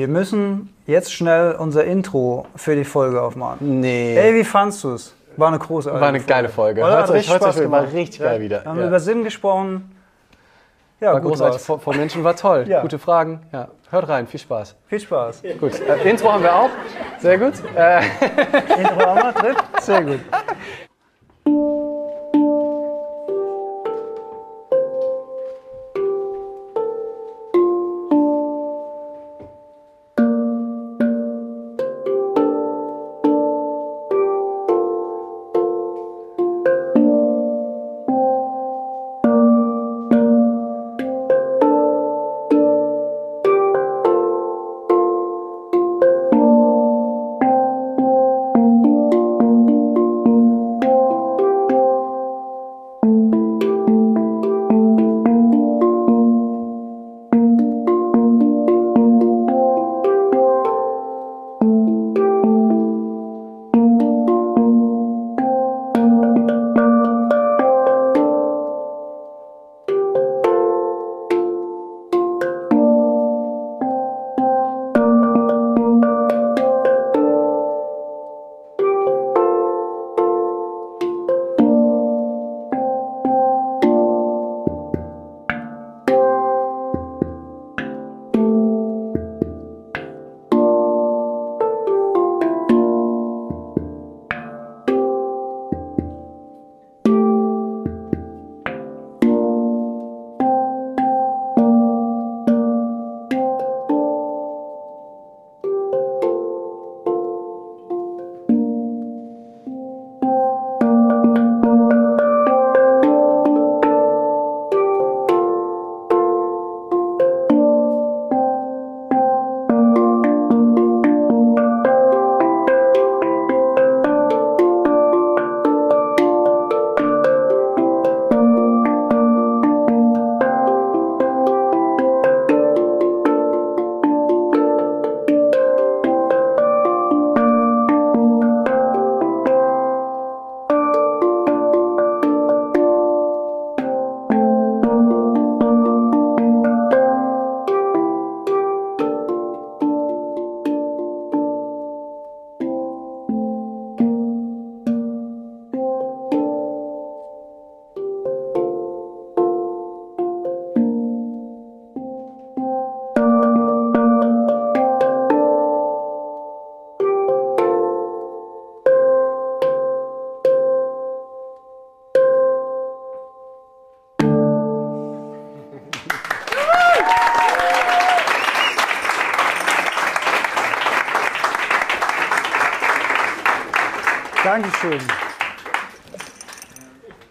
Wir müssen jetzt schnell unser Intro für die Folge aufmachen. Nee. Ey, wie fandst du's? War eine großartige War eine geile Folge. Oder? Hört euch, hört euch, gemacht. richtig Ja. geil wieder. Wir haben Ja. über Sinn gesprochen. Ja, War gut großartig. Vor, vor Menschen war toll. Ja. Gute Fragen. Ja. Hört rein, viel Spaß. Viel Spaß. Gut. Äh, Intro haben wir auch. Sehr gut. Äh, Intro haben wir drin? Sehr gut.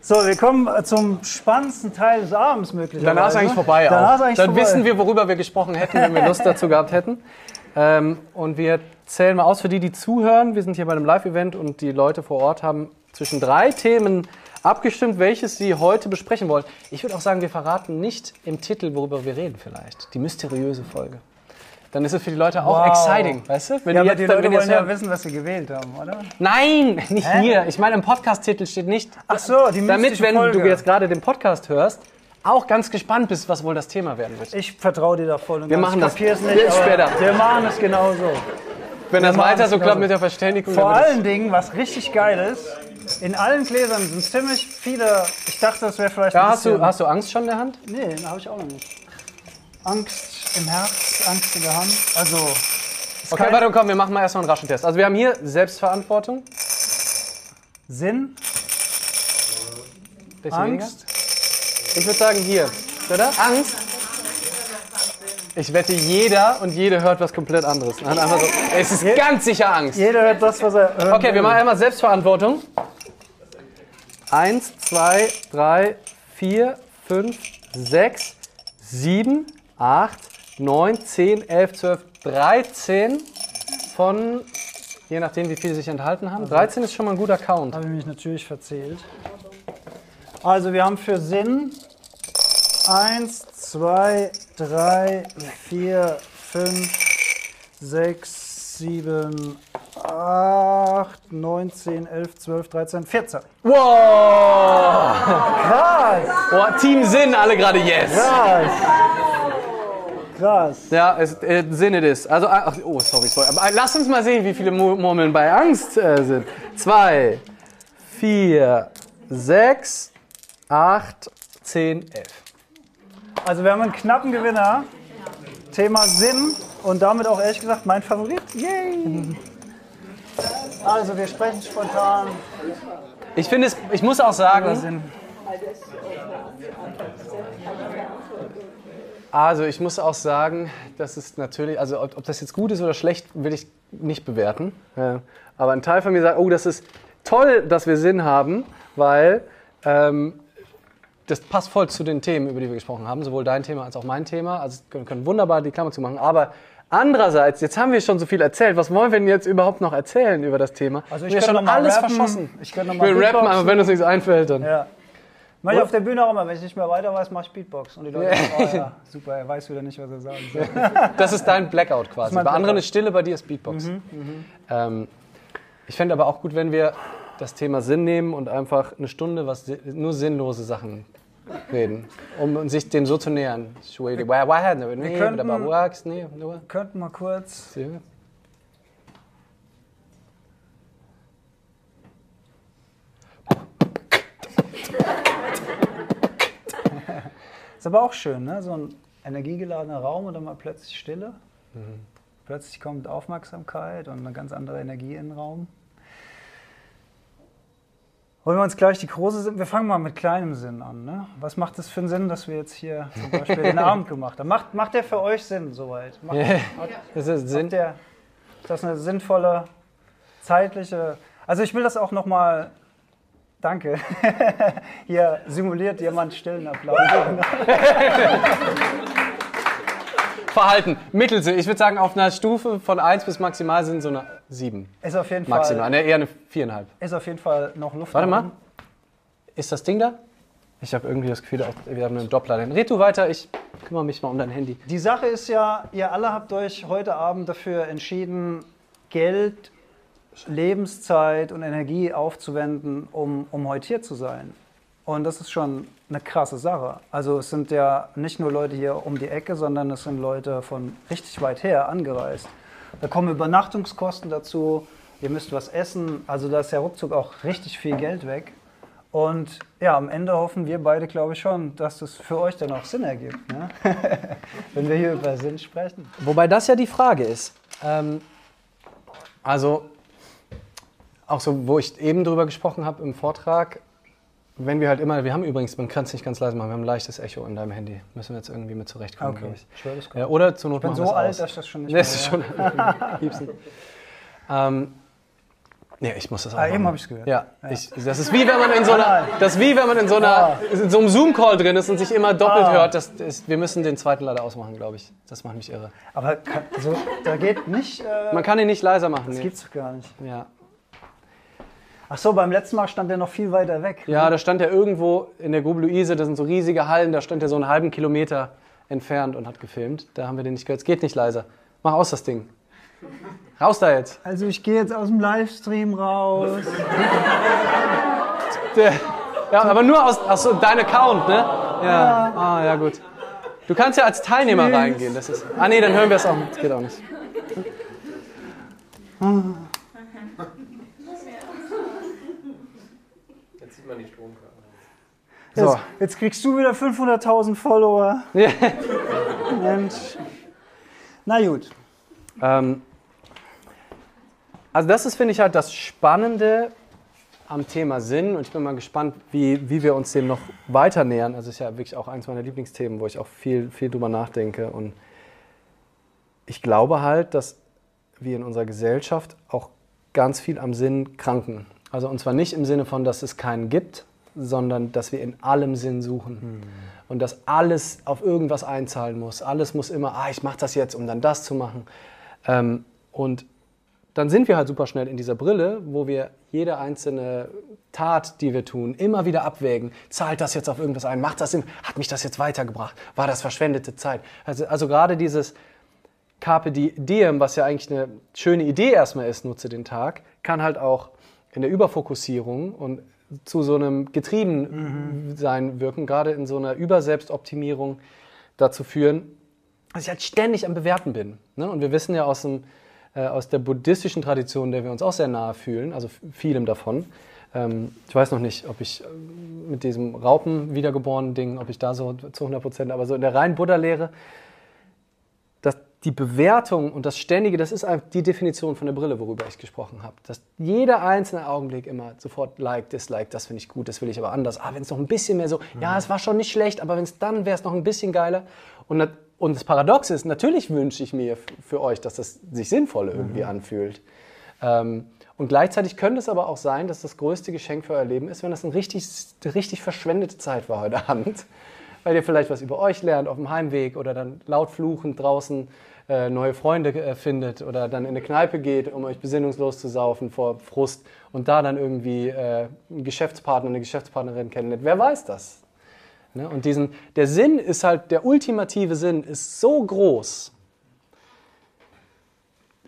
So, wir kommen äh, zum spannendsten Teil des Abends möglicherweise. danach ist eigentlich vorbei Danach ist eigentlich Dann vorbei. wissen wir, worüber wir gesprochen hätten, wenn wir Lust dazu gehabt hätten. Ähm, und wir zählen mal aus für die, die zuhören. Wir sind hier bei einem Live-Event und die Leute vor Ort haben zwischen drei Themen abgestimmt, welches sie heute besprechen wollen. Ich würde auch sagen, wir verraten nicht im Titel, worüber wir reden vielleicht. Die mysteriöse Folge. Dann ist es für die Leute auch Wow. exciting, weißt du? Wenn Ja, die aber die dann- Leute die wollen das ja wissen, was sie gewählt haben, oder? Nein, nicht Hä? hier. Ich meine, im Podcast-Titel steht nicht. Ach so, die Damit, wenn Folge. du jetzt gerade den Podcast hörst, auch ganz gespannt bist, was wohl das Thema werden wird. Ich vertraue dir da voll und Wir machen das nicht, jetzt später. Wir machen es genauso. Wenn das machen weiter so klappt mit der Verständigung, Vor allen Dingen, was richtig geil ist, in allen Gläsern sind ziemlich viele. Ich dachte, das wäre vielleicht. ja, ein hast, du, hast du Angst schon in der Hand? Nee, habe ich auch noch nicht. Angst im Herz, Angst in der Hand. Also. Okay, kein warte, komm, wir machen mal erstmal einen raschen Test. Also wir haben hier Selbstverantwortung. Sinn, Bisschen weniger. Angst. Ich würde sagen hier. Oder? Angst. Ich wette, jeder und jede hört was komplett anderes. So. Es ist ganz sicher Angst. Jeder hört das, was er hören Okay, wir machen einmal Selbstverantwortung. Eins, zwei, drei, vier, fünf, sechs, sieben, acht, neun, zehn, elf, zwölf, dreizehn von, je nachdem wie viele sich enthalten haben. 13 ist schon mal ein guter Count. Habe ich mich natürlich verzählt. Also wir haben für Sinn 1, 2, 3, 4, 5, 6, 7, 8, 9, 10, 11, 12, 13, 14. Wow! Krass! Boah, Team Sinn, alle gerade yes. Krass! Krass. Ja, es, äh, Sinn it is. Also, ach, oh, sorry, sorry. Aber äh, lass uns mal sehen, wie viele Mu- Murmeln bei Angst äh, sind. Zwei, vier, sechs, acht, zehn, elf. Also wir haben einen knappen Gewinner. Thema Sinn und damit auch ehrlich gesagt mein Favorit. Yay! Also wir sprechen spontan Ich finde es, ich muss auch sagen, Sinn. Also ich muss auch sagen, das ist natürlich, also ob, ob das jetzt gut ist oder schlecht, will ich nicht bewerten. Ja. Aber ein Teil von mir sagt, oh, das ist toll, dass wir Sinn haben, weil ähm, das passt voll zu den Themen, über die wir gesprochen haben, sowohl dein Thema als auch mein Thema. Also wir können wunderbar die Klammer zu machen. Aber andererseits, jetzt haben wir schon so viel erzählt. Was wollen wir denn jetzt überhaupt noch erzählen über das Thema? Also ich wir schon alles rappen. verschossen. Ich noch Ich mal will rappen, aber wenn uns nichts einfällt, dann. Ja. Mach ich auf der Bühne auch immer, wenn ich nicht mehr weiter weiß, mache ich Beatbox. Und die Leute sagen, oh ja, super, er weiß wieder nicht, was er sagen soll. Das ist dein Blackout quasi. bei anderen Blackout. ist Stille, bei dir ist Beatbox. Ähm, ich fände aber auch gut, wenn wir das Thema Sinn nehmen und einfach eine Stunde was nur sinnlose Sachen reden, um sich dem so zu nähern. Wir könnten- Könnten mal kurz. Ist aber auch schön, ne? So ein energiegeladener Raum und dann mal plötzlich Stille. Plötzlich kommt Aufmerksamkeit und eine ganz andere Energie in den Raum. Wollen wir uns gleich die große Sinn? Wir fangen mal mit kleinem Sinn an. Ne? Was macht es für einen Sinn, dass wir jetzt hier zum Beispiel den Abend gemacht haben? Macht, macht der für euch Sinn soweit? Macht, Das ist Sinn. Der, ist das eine sinnvolle, zeitliche. Also ich will das auch nochmal. Danke. Hier simuliert jemand stillen Applaus. Verhalten, Mittelsinn. Ich würde sagen, auf einer Stufe von 1 bis maximal sind so eine 7. Ist auf jeden Maximal. Fall, Ne, eher eine 4,5. ist auf jeden Fall noch Luft. Warte mal. Ist das Ding da? Ich habe irgendwie das Gefühl, wir haben einen Doppler. Dann red du weiter, ich kümmere mich mal um dein Handy. Die Sache ist ja, ihr alle habt euch heute Abend dafür entschieden, Geld, Lebenszeit und Energie aufzuwenden, um, um heute hier zu sein. Und das ist schon eine krasse Sache. Also es sind ja nicht nur Leute hier um die Ecke, sondern es sind Leute von richtig weit her angereist. Da kommen Übernachtungskosten dazu, ihr müsst was essen, also da ist ja ruckzuck auch richtig viel Geld weg. Und ja, am Ende hoffen wir beide, glaube ich schon, dass das für euch dann auch Sinn ergibt, ne? wenn wir hier über Sinn sprechen. Wobei das ja die Frage ist. Ähm, also, auch so, wo ich eben drüber gesprochen habe im Vortrag, wenn wir halt immer, wir haben übrigens, man kann es nicht ganz leise machen, wir haben ein leichtes Echo in deinem Handy. Müssen wir jetzt irgendwie mit zurechtkommen, Okay, glaube ich. ich höre das Ja, oder zur Not Ich bin machen so alt, aus. dass ich das schon nicht Das ist schon ähm, nee, ich muss das auch Ah, eben machen. hab ich's gehört. Ja, Ich, das ist wie wenn man in so einer, das ist wie wenn man in so einer, in so einem Zoom-Call drin ist und sich immer doppelt Ah. hört. Das ist, wir müssen den zweiten leider ausmachen, glaube ich. Das macht mich irre. Aber kann, also, da geht nicht. Äh, Man kann ihn nicht leiser machen. das Nee. gibt's doch gar nicht. Ja. Ach so, beim letzten Mal stand der noch viel weiter weg. ja, da stand er irgendwo in der Grube Luise, das sind so riesige Hallen, da stand er so einen halben Kilometer entfernt und hat gefilmt. Da haben wir den nicht gehört. Es geht nicht leiser. Mach aus das Ding. Raus da jetzt. Also ich gehe jetzt aus dem Livestream raus. Der, ja, aber nur aus, aus so dein Account, ne? Ja. Ah, ja, gut. Du kannst ja als Teilnehmer Tschüss. reingehen. Das ist, ah, nee, dann hören wir es auch. Das geht auch nicht. Jetzt man die Stromkarte. So. Jetzt, jetzt kriegst du wieder 500.000 Follower. Ja. Mensch. Na gut. Ähm, also das ist, finde ich, halt das Spannende am Thema Sinn und ich bin mal gespannt, wie, wie wir uns dem noch weiter nähern. Also es ist ja wirklich auch eins meiner Lieblingsthemen, wo ich auch viel, viel drüber nachdenke und ich glaube halt, dass wir in unserer Gesellschaft auch ganz viel am Sinn kranken. Also und zwar nicht im Sinne von, dass es keinen gibt, sondern dass wir in allem Sinn suchen. Und dass alles auf irgendwas einzahlen muss. Alles muss immer, ah, ich mache das jetzt, um dann das zu machen. Ähm, und dann sind wir halt super schnell in dieser Brille, wo wir jede einzelne Tat, die wir tun, immer wieder abwägen. Zahlt das jetzt auf irgendwas ein? Macht das Sinn? Hat mich das jetzt weitergebracht? War das verschwendete Zeit? Also, also gerade dieses Carpe di- Diem, was ja eigentlich eine schöne Idee erstmal ist, nutze den Tag, kann halt auch in der Überfokussierung und zu so einem Getriebensein wirken, gerade in so einer Überselbstoptimierung dazu führen, dass ich halt ständig am Bewerten bin. Ne? Und wir wissen ja aus, dem, äh, aus der buddhistischen Tradition, der wir uns auch sehr nahe fühlen, also vielem davon. Ähm, ich weiß noch nicht, ob ich äh, mit diesem Raupen wiedergeborenen Ding, ob ich da so zu 100 Prozent, aber so in der reinen Buddha-Lehre, die Bewertung und das Ständige, das ist die Definition von der Brille, worüber ich gesprochen habe. Dass jeder einzelne Augenblick immer sofort like, dislike, das finde ich gut, das will ich aber anders. Ah, wenn es noch ein bisschen mehr so, mhm. ja, es war schon nicht schlecht, aber wenn es dann wäre es noch ein bisschen geiler. Und, und das Paradox ist, natürlich wünsche ich mir für euch, dass das sich sinnvoll irgendwie mhm. anfühlt. Ähm, und gleichzeitig könnte es aber auch sein, dass das größte Geschenk für euer Leben ist, wenn das eine richtig, richtig verschwendete Zeit war heute Abend. Weil ihr vielleicht was über euch lernt auf dem Heimweg oder dann laut fluchend draußen äh, neue Freunde äh, findet oder dann in eine Kneipe geht, um euch besinnungslos zu saufen vor Frust und da dann irgendwie äh, einen Geschäftspartner, eine Geschäftspartnerin kennenlernt. Wer weiß das? Ne? Und diesen, der Sinn ist halt, der ultimative Sinn ist so groß,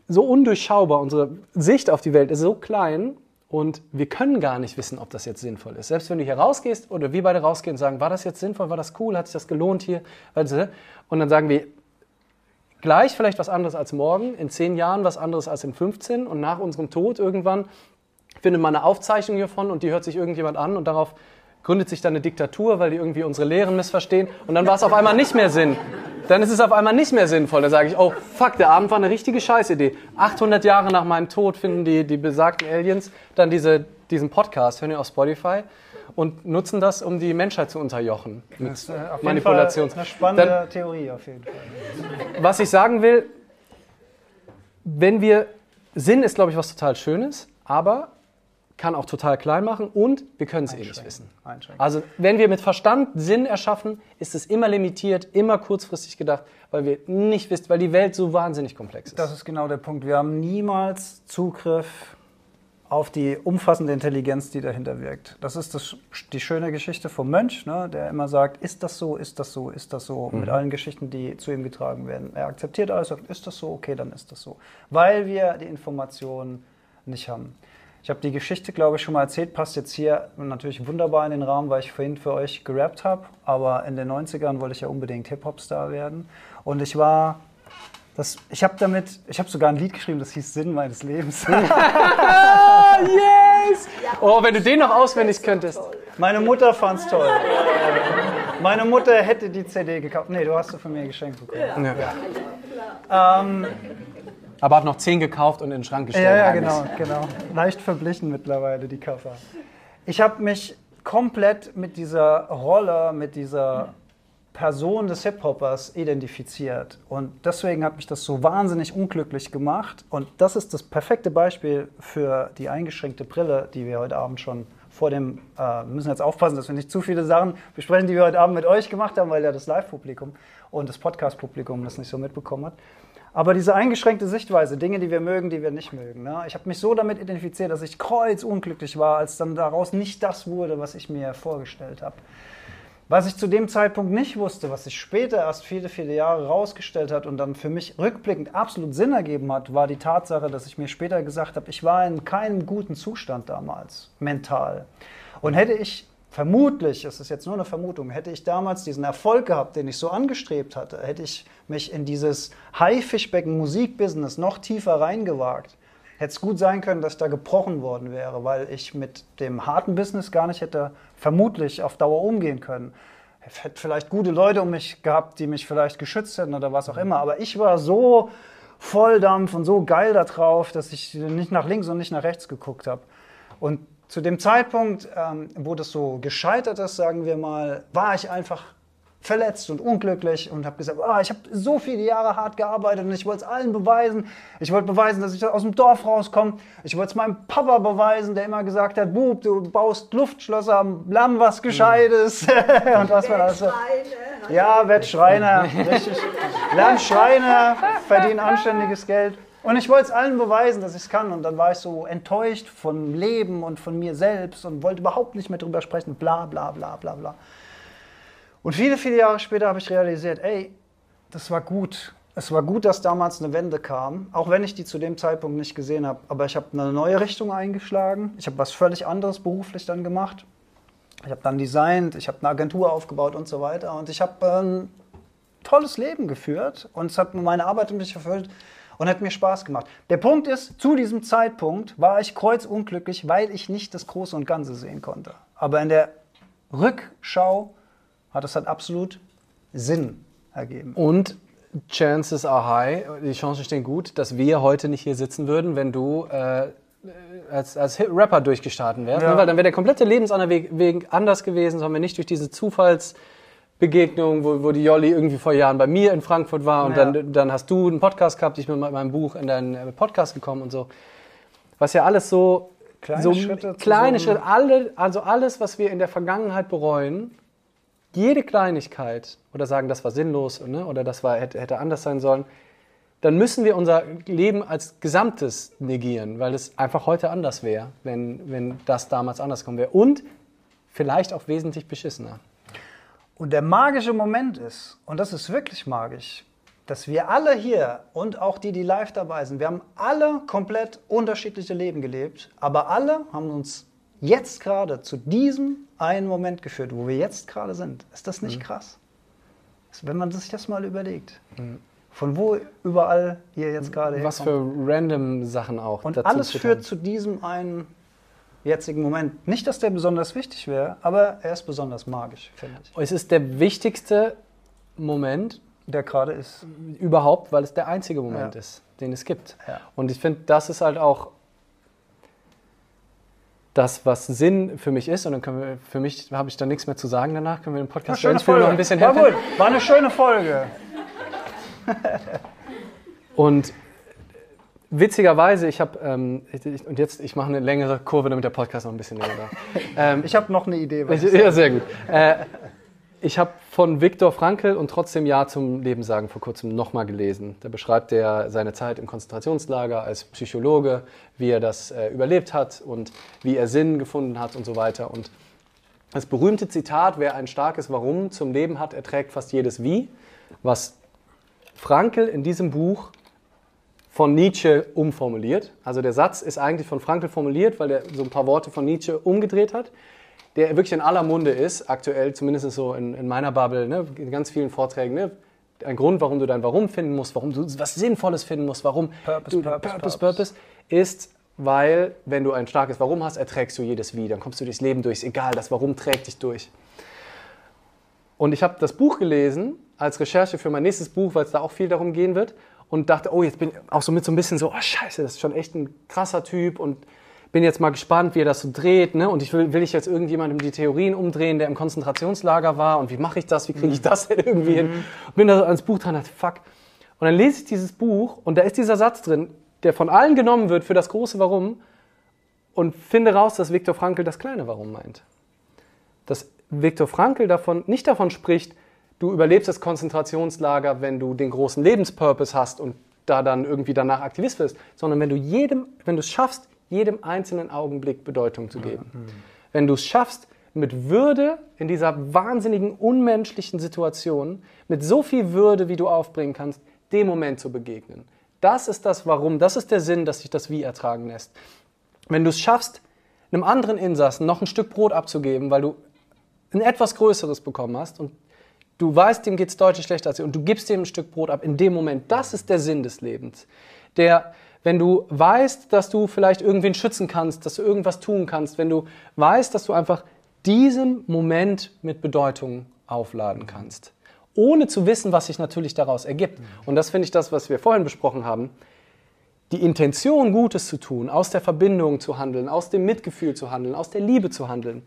so undurchschaubar, unsere Sicht auf die Welt ist so klein und wir können gar nicht wissen, ob das jetzt sinnvoll ist. Selbst wenn du hier rausgehst oder wir beide rausgehen und sagen, war das jetzt sinnvoll, war das cool, hat sich das gelohnt hier? Und dann sagen wir, gleich vielleicht was anderes als morgen, in zehn Jahren was anderes als in 15 und nach unserem Tod irgendwann findet man eine Aufzeichnung hiervon und die hört sich irgendjemand an und darauf gründet sich dann eine Diktatur, weil die irgendwie unsere Lehren missverstehen und dann war es auf einmal nicht mehr Sinn. Dann ist es auf einmal nicht mehr sinnvoll. Dann sage ich, oh fuck, der Abend war eine richtige Scheißidee. 800 Jahre nach meinem Tod finden die, die besagten Aliens dann diese, diesen Podcast, hören wir auf Spotify und nutzen das, um die Menschheit zu unterjochen. Mit das ist äh, auf Manipulations eine spannende dann, Theorie auf jeden Fall. Was ich sagen will, wenn wir Sinn ist, glaube ich, was total Schönes, aber kann auch total klein machen und wir können es eh nicht wissen. Also wenn wir mit Verstand Sinn erschaffen, ist es immer limitiert, immer kurzfristig gedacht, weil wir nicht wissen, weil die Welt so wahnsinnig komplex ist. Das ist genau der Punkt. Wir haben niemals Zugriff auf die umfassende Intelligenz, die dahinter wirkt. Das ist das, die schöne Geschichte vom Mönch, ne, der immer sagt, ist das so, ist das so, ist das so, mhm. mit allen Geschichten, die zu ihm getragen werden. Er akzeptiert alles, sagt, ist das so, okay, dann ist das so. Weil wir die Informationen nicht haben. Ich habe die Geschichte, glaube ich, schon mal erzählt, passt jetzt hier natürlich wunderbar in den Rahmen, weil ich vorhin für euch gerappt habe. Aber in den 90ern wollte ich ja unbedingt Hip-Hop-Star werden. Und ich war, das, ich habe damit, ich habe sogar ein Lied geschrieben, das hieß Sinn meines Lebens. yes! Oh, wenn du den noch auswendig könntest. Meine Mutter fand es toll. Meine Mutter hätte die CD gekauft. Nee, du hast sie von mir geschenkt bekommen. Ja. Ja. Ähm, aber hat noch zehn gekauft und in den Schrank gestellt. Ja, ja, genau, genau. Leicht verblichen mittlerweile, die Cover. Ich habe mich komplett mit dieser Rolle, mit dieser Person des Hip-Hoppers identifiziert. Und deswegen hat mich das so wahnsinnig unglücklich gemacht. Und das ist das perfekte Beispiel für die eingeschränkte Brille, die wir heute Abend schon vor dem, äh, wir müssen jetzt aufpassen, dass wir nicht zu viele Sachen besprechen, die wir heute Abend mit euch gemacht haben, weil ja das Live-Publikum und das Podcast-Publikum das nicht so mitbekommen hat. Aber diese eingeschränkte Sichtweise, Dinge, die wir mögen, die wir nicht mögen. Ne? Ich habe mich so damit identifiziert, dass ich kreuzunglücklich war, als dann daraus nicht das wurde, was ich mir vorgestellt habe. Was ich zu dem Zeitpunkt nicht wusste, was sich später erst viele, viele Jahre rausgestellt hat und dann für mich rückblickend absolut Sinn ergeben hat, war die Tatsache, dass ich mir später gesagt habe, ich war in keinem guten Zustand damals, mental. Und hätte ich Vermutlich, es ist jetzt nur eine Vermutung, hätte ich damals diesen Erfolg gehabt, den ich so angestrebt hatte, hätte ich mich in dieses Haifischbecken-Musikbusiness noch tiefer reingewagt, hätte es gut sein können, dass ich da gebrochen worden wäre, weil ich mit dem harten Business gar nicht hätte vermutlich auf Dauer umgehen können. Ich hätte vielleicht gute Leute um mich gehabt, die mich vielleicht geschützt hätten oder was auch immer, aber ich war so Volldampf und so geil da drauf, dass ich nicht nach links und nicht nach rechts geguckt habe. Und zu dem Zeitpunkt, ähm, wo das so gescheitert ist, sagen wir mal, war ich einfach verletzt und unglücklich und habe gesagt, oh, ich habe so viele Jahre hart gearbeitet und ich wollte es allen beweisen. Ich wollte beweisen, dass ich aus dem Dorf rauskomme. Ich wollte es meinem Papa beweisen, der immer gesagt hat, Bub, du baust Luftschlösser, lern was Gescheites. Mhm. und was war das? Ja, werd Schreiner, richtig. Lern Schreiner, verdien anständiges Geld. Und ich wollte es allen beweisen, dass ich es kann. Und dann war ich so enttäuscht vom Leben und von mir selbst und wollte überhaupt nicht mehr drüber sprechen. Bla, bla, bla, bla, bla. Und viele, viele Jahre später habe ich realisiert, ey, das war gut. Es war gut, dass damals eine Wende kam, auch wenn ich die zu dem Zeitpunkt nicht gesehen habe. Aber ich habe eine neue Richtung eingeschlagen. Ich habe was völlig anderes beruflich dann gemacht. Ich habe dann designt, ich habe eine Agentur aufgebaut und so weiter. Und ich habe ähm, tolles Leben geführt und es hat meine Arbeit mich erfüllt und hat mir Spaß gemacht. Der Punkt ist, zu diesem Zeitpunkt war ich kreuzunglücklich, weil ich nicht das Große und Ganze sehen konnte. Aber in der Rückschau hat es halt absolut Sinn ergeben. Und Chances are high, die Chancen stehen gut, dass wir heute nicht hier sitzen würden, wenn du äh, als, als Rapper durchgestartet wärst. Ja. Ne? Weil dann wäre der komplette Lebensweg Weg anders gewesen, sondern wir nicht durch diese Zufallsbegegnung, wo, wo die Jolli irgendwie vor Jahren bei mir in Frankfurt war und Ja. dann, dann hast du einen Podcast gehabt, ich bin mit meinem Buch in deinen äh, Podcast gekommen und so. Was ja alles so Kleine so Schritte kleine Schritte, alle, also alles, was wir in der Vergangenheit bereuen, jede Kleinigkeit oder sagen, das war sinnlos ne, oder das war, hätte, hätte anders sein sollen, dann müssen wir unser Leben als Gesamtes negieren, weil es einfach heute anders wäre, wenn, wenn das damals anders kommen wäre. Und vielleicht auch wesentlich beschissener. Und der magische Moment ist, und das ist wirklich magisch, dass wir alle hier und auch die, die live dabei sind, wir haben alle komplett unterschiedliche Leben gelebt, aber alle haben uns jetzt gerade zu diesem einen Moment geführt, wo wir jetzt gerade sind. Ist das nicht krass? Also Wenn man sich das mal überlegt. Von wo überall hier jetzt gerade Was herkommt. für random Sachen auch. Und alles führt zu diesem einen jetzigen Moment. Nicht, dass der besonders wichtig wäre, aber er ist besonders magisch, finde ich. Es ist der wichtigste Moment Der gerade ist. überhaupt, weil es der einzige Moment Ja. ist, den es gibt. Ja. Und ich finde, das ist halt auch das, was Sinn für mich ist. Und dann können wir, für mich habe ich da nichts mehr zu sagen danach. Können wir den Podcast schöne Folge. noch ein bisschen War gut. War eine schöne Folge. Und witzigerweise, ich habe, ähm, und jetzt, ich mache eine längere Kurve, damit der Podcast noch ein bisschen länger dauert. ähm, Ich habe noch eine Idee. Was Ich, ja, sehr gut. Äh, ich habe von Viktor Frankl und trotzdem Ja zum Leben sagen vor kurzem nochmal gelesen. Da beschreibt er seine Zeit im Konzentrationslager als Psychologe, wie er das äh, überlebt hat und wie er Sinn gefunden hat und so weiter. Und das berühmte Zitat, wer ein starkes Warum zum Leben hat, erträgt fast jedes Wie, was Frankl in diesem Buch von Nietzsche umformuliert. Also der Satz ist eigentlich von Frankl formuliert, weil er so ein paar Worte von Nietzsche umgedreht hat, der wirklich in aller Munde ist, aktuell zumindest so in, in meiner Bubble, ne, in ganz vielen Vorträgen. Ne, ein Grund, warum du dein Warum finden musst, warum du was Sinnvolles finden musst, warum Purpose, du, Purpose, Purpose, Purpose. Ist, weil wenn du ein starkes Warum hast, erträgst du jedes Wie, dann kommst du durchs Leben durch, egal, das Warum trägt dich durch. Und ich habe das Buch gelesen als Recherche für mein nächstes Buch, weil es da auch viel darum gehen wird. Und dachte, oh, jetzt bin ich auch so mit so ein bisschen so, oh scheiße, das ist schon echt ein krasser Typ. Und bin jetzt mal gespannt, wie er das so dreht. Ne? Und ich will, will ich jetzt irgendjemandem die Theorien umdrehen, der im Konzentrationslager war. Und wie mache ich das? Wie kriege ich das denn irgendwie hin? Und bin da so ans Buch dran und dachte, fuck. Und dann lese ich dieses Buch und da ist dieser Satz drin, der von allen genommen wird für das große Warum. Und finde raus, dass Viktor Frankl das kleine Warum meint dass Viktor Frankl davon, nicht davon spricht, du überlebst das Konzentrationslager, wenn du den großen Lebenspurpose hast und da dann irgendwie danach Aktivist wirst, sondern wenn du jedem, wenn du es schaffst, jedem einzelnen Augenblick Bedeutung zu geben. Wenn du es schaffst, mit Würde in dieser wahnsinnigen, unmenschlichen Situation, mit so viel Würde, wie du aufbringen kannst, dem Moment zu begegnen. Das ist das Warum, das ist der Sinn, dass sich das Wie ertragen lässt. Wenn du es schaffst, einem anderen Insassen noch ein Stück Brot abzugeben, weil du ein etwas Größeres bekommen hast und du weißt, dem geht es deutlich schlechter als dir und du gibst dem ein Stück Brot ab in dem Moment. Das ist der Sinn des Lebens. Der, wenn du weißt, dass du vielleicht irgendwen schützen kannst, dass du irgendwas tun kannst, wenn du weißt, dass du einfach diesen Moment mit Bedeutung aufladen kannst, ohne zu wissen, was sich natürlich daraus ergibt. Und das finde ich das, was wir vorhin besprochen haben die Intention, Gutes zu tun, aus der Verbindung zu handeln, aus dem Mitgefühl zu handeln, aus der Liebe zu handeln.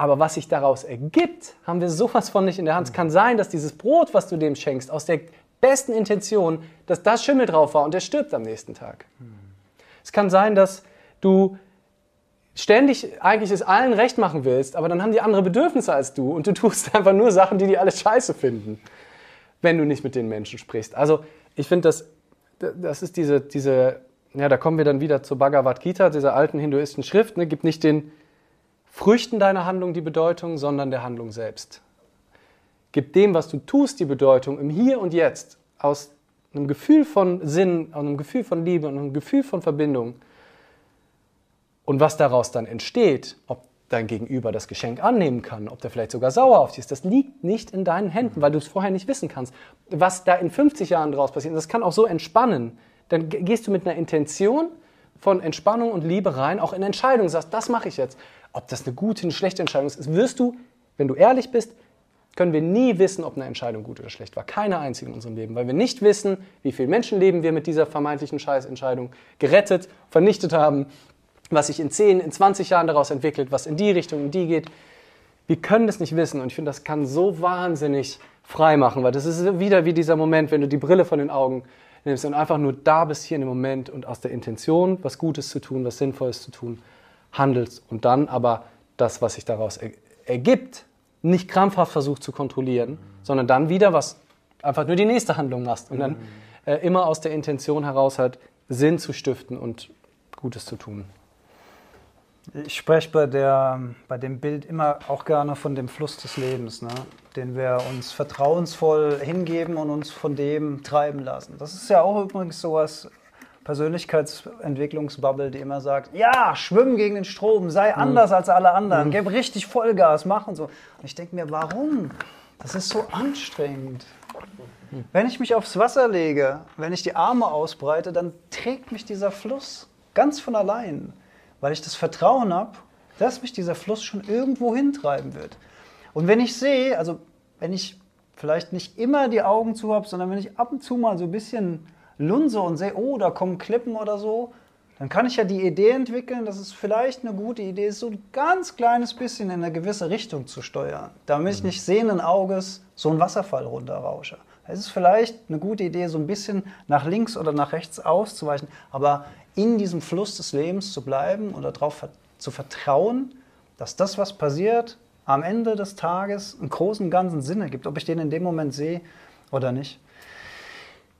Aber was sich daraus ergibt, haben wir sowas von nicht in der Hand. Es kann sein, dass dieses Brot, was du dem schenkst, aus der besten Intention, dass da Schimmel drauf war und der stirbt am nächsten Tag. Es kann sein, dass du ständig eigentlich es allen recht machen willst, aber dann haben die andere Bedürfnisse als du und du tust einfach nur Sachen, die die alle scheiße finden, wenn du nicht mit den Menschen sprichst. Also ich finde, das, das ist diese, diese, ja, da kommen wir dann wieder zur Bhagavad Gita, dieser alten hinduistischen Schrift, ne, gib nicht den Früchten deiner Handlung die Bedeutung, sondern der Handlung selbst. Gib dem, was du tust, die Bedeutung im Hier und Jetzt, aus einem Gefühl von Sinn, aus einem Gefühl von Liebe und einem Gefühl von Verbindung. Und was daraus dann entsteht, ob dein Gegenüber das Geschenk annehmen kann, ob der vielleicht sogar sauer auf dich ist, das liegt nicht in deinen Händen, weil du es vorher nicht wissen kannst. Was da in 50 Jahren draus passiert, das kann auch so entspannen. Dann ge- gehst du mit einer Intention von Entspannung und Liebe rein, auch in Entscheidungen, sagst, das mache ich jetzt. Ob das eine gute, eine schlechte Entscheidung ist, wirst du, wenn du ehrlich bist, können wir nie wissen, ob eine Entscheidung gut oder schlecht war. Keine einzige in unserem Leben, weil wir nicht wissen, wie viele Menschenleben wir mit dieser vermeintlichen Scheißentscheidung gerettet, vernichtet haben, was sich in 10, in 20 Jahren daraus entwickelt, was in die Richtung, in die geht. Wir können das nicht wissen und ich finde, das kann so wahnsinnig frei machen, weil das ist wieder wie dieser Moment, wenn du die Brille von den Augen nimmst und einfach nur da bist hier in dem Moment und aus der Intention, was Gutes zu tun, was Sinnvolles zu tun, handelst und dann aber das, was sich daraus er ergibt, nicht krampfhaft versucht zu kontrollieren, sondern dann wieder was einfach nur die nächste Handlung machst und dann äh, immer aus der Intention heraus halt Sinn zu stiften und Gutes zu tun. Ich spreche bei, bei dem Bild immer auch gerne von dem Fluss des Lebens, ne? den wir uns vertrauensvoll hingeben und uns von dem treiben lassen. Das ist ja auch übrigens sowas, Persönlichkeitsentwicklungsbubble, die immer sagt, ja, schwimm gegen den Strom, sei anders als alle anderen, gib richtig Vollgas, mach und so. Und ich denke mir, warum? Das ist so anstrengend. Wenn ich mich aufs Wasser lege, wenn ich die Arme ausbreite, dann trägt mich dieser Fluss ganz von allein, weil ich das Vertrauen habe, dass mich dieser Fluss schon irgendwo hintreiben wird. Und wenn ich sehe, also wenn ich vielleicht nicht immer die Augen zu habe, sondern wenn ich ab und zu mal so ein bisschen lunse und sehe, oh, da kommen Klippen oder so, dann kann ich ja die Idee entwickeln, dass es vielleicht eine gute Idee ist, so ein ganz kleines bisschen in eine gewisse Richtung zu steuern, damit ich nicht sehenden Auges so einen Wasserfall runterrausche. Es ist vielleicht eine gute Idee, so ein bisschen nach links oder nach rechts auszuweichen, aber in diesem Fluss des Lebens zu bleiben und darauf zu vertrauen, dass das, was passiert, am Ende des Tages einen großen ganzen Sinn ergibt, ob ich den in dem Moment sehe oder nicht.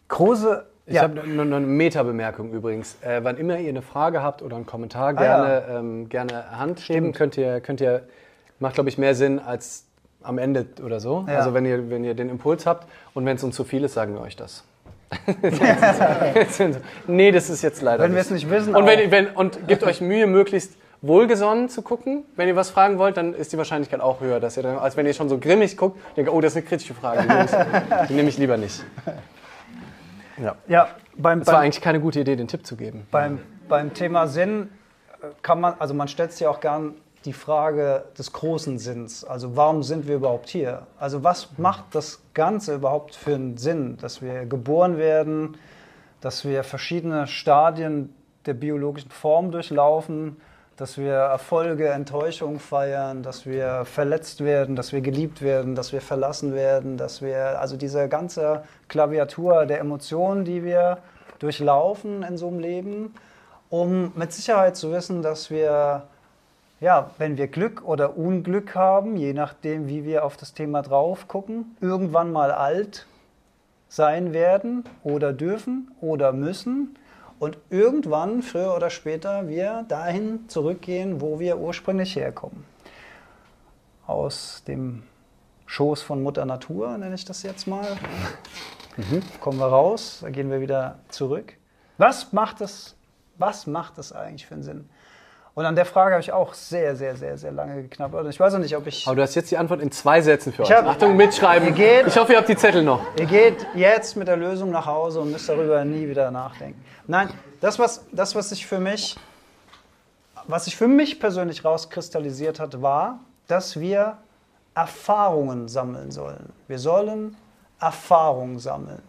Große. Ich habe noch noch eine Meta-Bemerkung übrigens. Äh, wann immer ihr eine Frage habt oder einen Kommentar, Ah, ja. gerne, ähm, gerne Hand heben. Könnt ihr, könnt ihr, macht glaube ich mehr Sinn als am Ende oder so. Ja. Also wenn ihr, wenn ihr den Impuls habt und wenn es uns zu viel ist, sagen wir euch das. nee, das ist jetzt leider Wenn wir es nicht wissen, Und, wenn, wenn, und gebt euch Mühe, möglichst wohlgesonnen zu gucken. Wenn ihr was fragen wollt, dann ist die Wahrscheinlichkeit auch höher, dass ihr dann, als wenn ihr schon so grimmig guckt, denkt, oh, das ist eine kritische Frage. Die nehme ich lieber nicht. Ja. Ja, beim, Es war beim, eigentlich keine gute Idee, den Tipp zu geben. beim, beim Thema Sinn äh, kann man, also man stellt sich ja auch gern die Frage des großen Sinns. Also warum sind wir überhaupt hier? Also was macht das Ganze überhaupt für einen Sinn, dass wir geboren werden, dass wir verschiedene Stadien der biologischen Form durchlaufen, dass wir Erfolge, Enttäuschungen feiern, dass wir verletzt werden, dass wir geliebt werden, dass wir verlassen werden, dass wir, also diese ganze Klaviatur der Emotionen, die wir durchlaufen in so einem Leben, um mit Sicherheit zu wissen, dass wir, ja, wenn wir Glück oder Unglück haben, je nachdem, wie wir auf das Thema drauf gucken, irgendwann mal alt sein werden oder dürfen oder müssen und irgendwann, früher oder später, wir dahin zurückgehen, wo wir ursprünglich herkommen. Aus dem Schoß von Mutter Natur, nenne ich das jetzt mal. Kommen wir raus, da gehen wir wieder zurück. Was macht es, was macht es eigentlich für einen Sinn? Und an der Frage habe ich auch sehr, sehr, sehr, sehr lange geknabbert. Und ich weiß auch nicht, ob ich. Aber du hast jetzt die Antwort in zwei Sätzen für Ich euch. hab- Achtung, mitschreiben. Geht- Ich hoffe, ihr habt die Zettel noch. Ihr geht jetzt mit der Lösung nach Hause und müsst darüber nie wieder nachdenken. Nein, das, was, das, was sich für mich, was sich für mich persönlich rauskristallisiert hat, war, dass wir Erfahrungen sammeln sollen. Wir sollen Erfahrungen sammeln.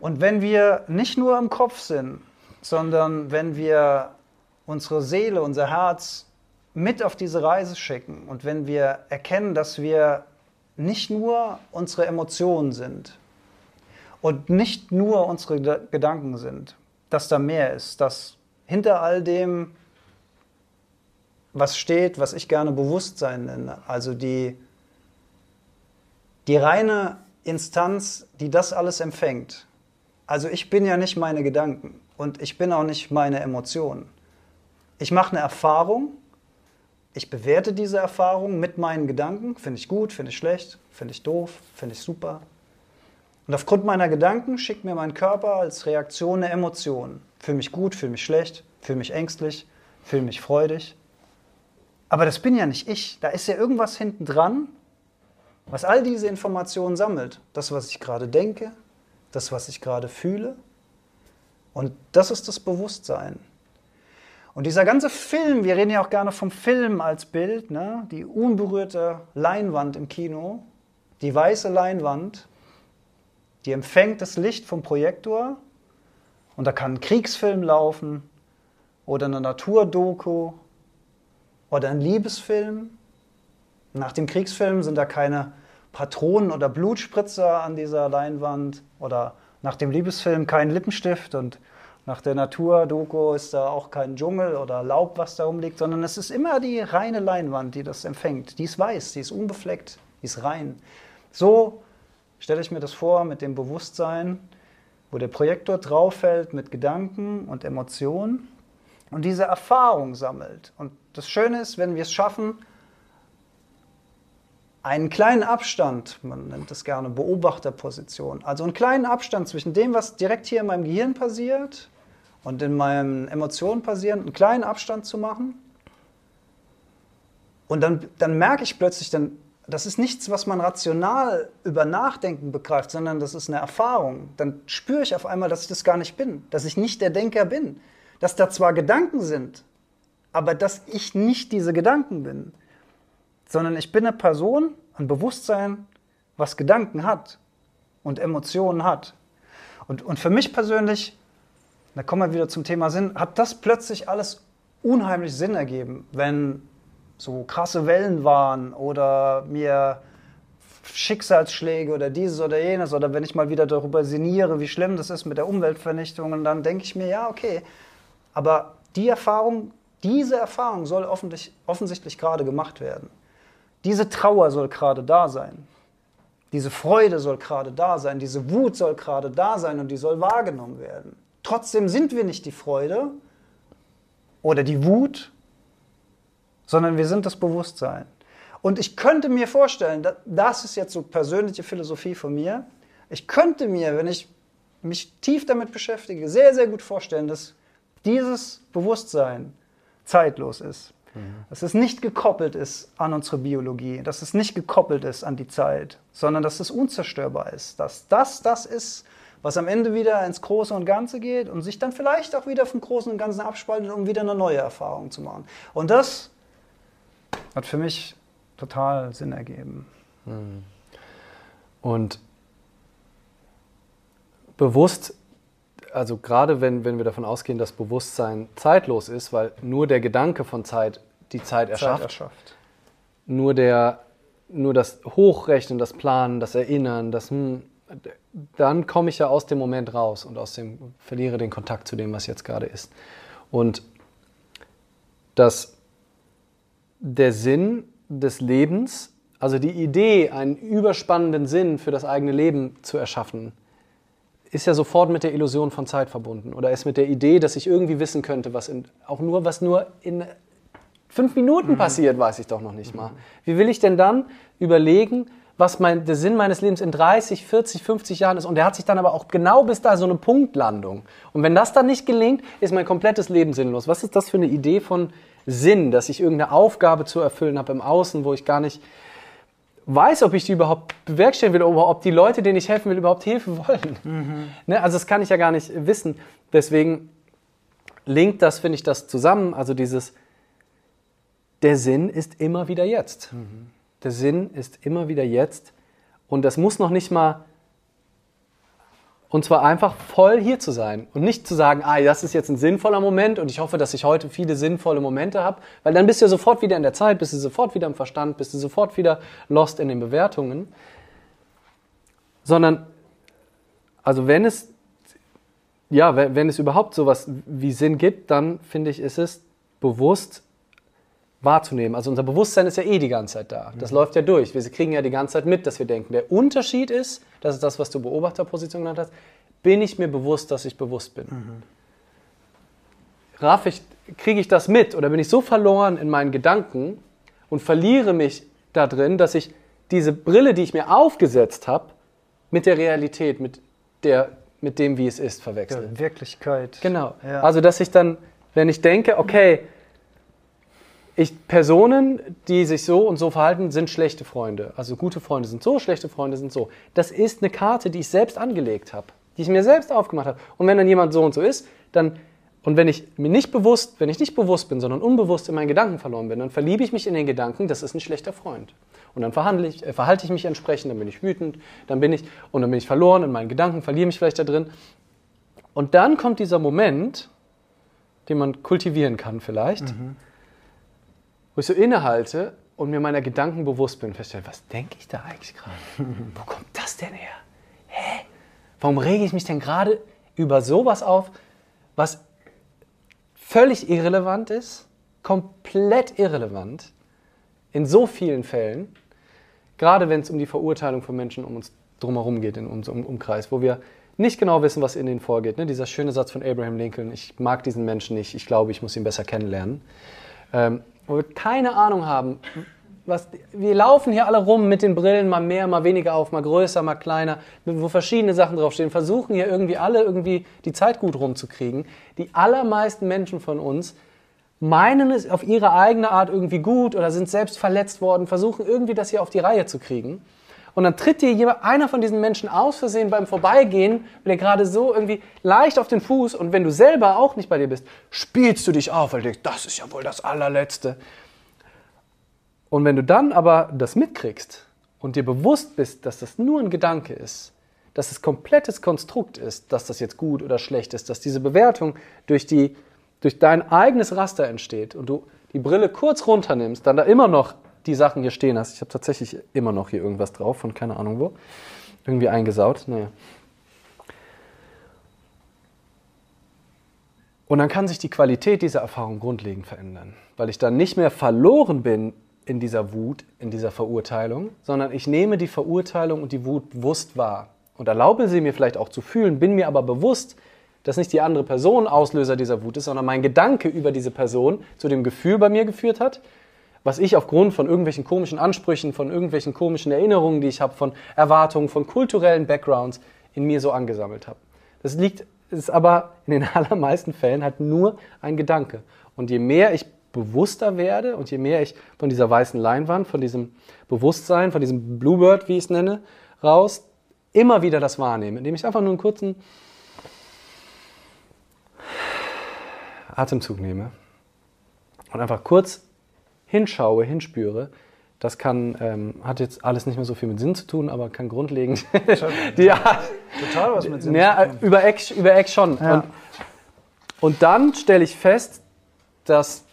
Und wenn wir nicht nur im Kopf sind, sondern wenn wir unsere Seele, unser Herz mit auf diese Reise schicken und wenn wir erkennen, dass wir nicht nur unsere Emotionen sind und nicht nur unsere Geda- Gedanken sind, dass da mehr ist, dass hinter all dem, was steht, was ich gerne Bewusstsein nenne, also die, die reine Instanz, die das alles empfängt. Also ich bin ja nicht meine Gedanken und ich bin auch nicht meine Emotionen. Ich mache eine Erfahrung, ich bewerte diese Erfahrung mit meinen Gedanken, finde ich gut, finde ich schlecht, finde ich doof, finde ich super. Und aufgrund meiner Gedanken schickt mir mein Körper als Reaktion eine Emotion. Fühle mich gut, fühle mich schlecht, fühle mich ängstlich, fühle mich freudig. Aber das bin ja nicht ich. Da ist ja irgendwas hinten dran, was all diese Informationen sammelt. Das, was ich gerade denke, das, was ich gerade fühle. Und das ist das Bewusstsein. Und dieser ganze Film, wir reden ja auch gerne vom Film als Bild, ne? die unberührte Leinwand im Kino, die weiße Leinwand, die empfängt das Licht vom Projektor und da kann ein Kriegsfilm laufen oder eine Naturdoku oder ein Liebesfilm. Nach dem Kriegsfilm sind da keine Patronen oder Blutspritzer an dieser Leinwand oder nach dem Liebesfilm kein Lippenstift und nach der Naturdoku ist da auch kein Dschungel oder Laub, was da rumliegt, sondern es ist immer die reine Leinwand, die das empfängt. Die ist weiß, die ist unbefleckt, die ist rein. So stelle ich mir das vor mit dem Bewusstsein, wo der Projektor drauf fällt mit Gedanken und Emotionen und diese Erfahrung sammelt. Und das Schöne ist, wenn wir es schaffen, einen kleinen Abstand, man nennt das gerne Beobachterposition, also einen kleinen Abstand zwischen dem, was direkt hier in meinem Gehirn passiert und in meinen Emotionen passiert, einen kleinen Abstand zu machen. Und dann, dann merke ich plötzlich, dann, das ist nichts, was man rational über Nachdenken begreift, sondern das ist eine Erfahrung. Dann spüre ich auf einmal, dass ich das gar nicht bin, dass ich nicht der Denker bin, dass da zwar Gedanken sind, aber dass ich nicht diese Gedanken bin sondern ich bin eine Person, ein Bewusstsein, was Gedanken hat und Emotionen hat. Und, und für mich persönlich, da kommen wir wieder zum Thema Sinn, hat das plötzlich alles unheimlich Sinn ergeben, wenn so krasse Wellen waren oder mir Schicksalsschläge oder dieses oder jenes oder wenn ich mal wieder darüber sinniere, wie schlimm das ist mit der Umweltvernichtung und dann denke ich mir, ja, okay, aber die Erfahrung, diese Erfahrung soll offensichtlich, offensichtlich gerade gemacht werden. Diese Trauer soll gerade da sein. Diese Freude soll gerade da sein. Diese Wut soll gerade da sein und die soll wahrgenommen werden. Trotzdem sind wir nicht die Freude oder die Wut, sondern wir sind das Bewusstsein. Und ich könnte mir vorstellen, das ist jetzt so persönliche Philosophie von mir, ich könnte mir, wenn ich mich tief damit beschäftige, sehr, sehr gut vorstellen, dass dieses Bewusstsein zeitlos ist. Dass es nicht gekoppelt ist an unsere Biologie, dass es nicht gekoppelt ist an die Zeit, sondern dass es unzerstörbar ist. Dass das das ist, was am Ende wieder ins Große und Ganze geht und sich dann vielleicht auch wieder vom Großen und Ganzen abspaltet, um wieder eine neue Erfahrung zu machen. Und das hat für mich total Sinn ergeben. Hm. Und bewusst also gerade wenn, wenn wir davon ausgehen, dass Bewusstsein zeitlos ist, weil nur der Gedanke von Zeit die Zeit erschafft, Zeit erschafft. Nur, der, nur das Hochrechnen, das Planen, das Erinnern, das hm, dann komme ich ja aus dem Moment raus und aus dem verliere den Kontakt zu dem, was jetzt gerade ist. Und dass der Sinn des Lebens, also die Idee, einen überspannenden Sinn für das eigene Leben zu erschaffen, ist ja sofort mit der Illusion von Zeit verbunden oder ist mit der Idee, dass ich irgendwie wissen könnte, was in, auch nur was nur in fünf Minuten mhm. passiert, weiß ich doch noch nicht mal. Wie will ich denn dann überlegen, was mein, der Sinn meines Lebens in 30, 40, 50 Jahren ist. Und der hat sich dann aber auch genau bis da so eine Punktlandung. Und wenn das dann nicht gelingt, ist mein komplettes Leben sinnlos. Was ist das für eine Idee von Sinn, dass ich irgendeine Aufgabe zu erfüllen habe im Außen, wo ich gar nicht weiß, ob ich die überhaupt bewerkstelligen will oder ob die Leute, denen ich helfen will, überhaupt helfen wollen. Mhm. Ne? Also das kann ich ja gar nicht wissen. Deswegen linkt das, finde ich, das zusammen. Also dieses, der Sinn ist immer wieder jetzt. Mhm. Der Sinn ist immer wieder jetzt. Und das muss noch nicht mal und zwar einfach voll hier zu sein und nicht zu sagen, ah, das ist jetzt ein sinnvoller Moment und ich hoffe, dass ich heute viele sinnvolle Momente habe, weil dann bist du ja sofort wieder in der Zeit, bist du sofort wieder im Verstand, bist du sofort wieder lost in den Bewertungen. Sondern, also wenn es, ja, wenn es überhaupt sowas wie Sinn gibt, dann finde ich, ist es bewusst wahrzunehmen. Also unser Bewusstsein ist ja eh die ganze Zeit da. Das mhm. läuft ja durch. Wir kriegen ja die ganze Zeit mit, dass wir denken. Der Unterschied ist, das ist das, was du Beobachterposition genannt hast, bin ich mir bewusst, dass ich bewusst bin. Mhm. Raff ich, kriege ich das mit oder bin ich so verloren in meinen Gedanken und verliere mich da drin, dass ich diese Brille, die ich mir aufgesetzt habe, mit der Realität, mit, der, mit dem, wie es ist, verwechsel. Ja, Wirklichkeit. Genau. Ja. Also, dass ich dann, wenn ich denke, okay, ich, Personen, die sich so und so verhalten, sind schlechte Freunde. Also gute Freunde sind so, schlechte Freunde sind so. Das ist eine Karte, die ich selbst angelegt habe, die ich mir selbst aufgemacht habe. Und wenn dann jemand so und so ist, dann und wenn ich mir nicht bewusst, wenn ich nicht bewusst bin, sondern unbewusst in meinen Gedanken verloren bin, dann verliebe ich mich in den Gedanken, das ist ein schlechter Freund. Und dann verhandle ich, äh, verhalte ich mich entsprechend, dann bin ich wütend, dann bin ich und dann bin ich verloren in meinen Gedanken, verliere mich vielleicht da drin. Und dann kommt dieser Moment, den man kultivieren kann vielleicht, mhm. Wo ich so innehalte und mir meiner Gedanken bewusst bin feststelle, was denke ich da eigentlich gerade? Wo kommt das denn her? Hä? Warum rege ich mich denn gerade über sowas auf, was völlig irrelevant ist, komplett irrelevant in so vielen Fällen, gerade wenn es um die Verurteilung von Menschen um uns drumherum geht, in unserem Umkreis, wo wir nicht genau wissen, was in ihnen vorgeht. Ne? Dieser schöne Satz von Abraham Lincoln, ich mag diesen Menschen nicht, ich glaube, ich muss ihn besser kennenlernen. Ähm, wo wir keine Ahnung haben, was, wir laufen hier alle rum mit den Brillen, mal mehr, mal weniger auf, mal größer, mal kleiner, wo verschiedene Sachen draufstehen, versuchen hier irgendwie alle irgendwie die Zeit gut rumzukriegen. Die allermeisten Menschen von uns meinen es auf ihre eigene Art irgendwie gut oder sind selbst verletzt worden, versuchen irgendwie das hier auf die Reihe zu kriegen. Und dann tritt dir jemand, einer von diesen Menschen aus Versehen beim Vorbeigehen, wenn er gerade so irgendwie leicht auf den Fuß und wenn du selber auch nicht bei dir bist, spielst du dich auf, weil du denkst, das ist ja wohl das allerletzte. Und wenn du dann aber das mitkriegst und dir bewusst bist, dass das nur ein Gedanke ist, dass es komplettes Konstrukt ist, dass das jetzt gut oder schlecht ist, dass diese Bewertung durch, die, durch dein eigenes Raster entsteht und du die Brille kurz runternimmst, dann da immer noch die Sachen hier stehen hast. Ich habe tatsächlich immer noch hier irgendwas drauf von keine Ahnung wo. Irgendwie eingesaut. Naja. Und dann kann sich die Qualität dieser Erfahrung grundlegend verändern, weil ich dann nicht mehr verloren bin in dieser Wut, in dieser Verurteilung, sondern ich nehme die Verurteilung und die Wut bewusst wahr und erlaube sie mir vielleicht auch zu fühlen, bin mir aber bewusst, dass nicht die andere Person Auslöser dieser Wut ist, sondern mein Gedanke über diese Person zu dem Gefühl bei mir geführt hat, was ich aufgrund von irgendwelchen komischen Ansprüchen, von irgendwelchen komischen Erinnerungen, die ich habe, von Erwartungen, von kulturellen Backgrounds in mir so angesammelt habe. Das liegt, ist aber in den allermeisten Fällen halt nur ein Gedanke. Und je mehr ich bewusster werde und je mehr ich von dieser weißen Leinwand, von diesem Bewusstsein, von diesem Bluebird, wie ich es nenne, raus, immer wieder das wahrnehme, indem ich einfach nur einen kurzen Atemzug nehme und einfach kurz hinschaue, hinspüre. Das kann, ähm, hat jetzt alles nicht mehr so viel mit Sinn zu tun, aber kann grundlegend. die, ja, total was mit Sinn ja. Über Eck, über Eck schon. Ja. Und, und dann stelle ich fest, dass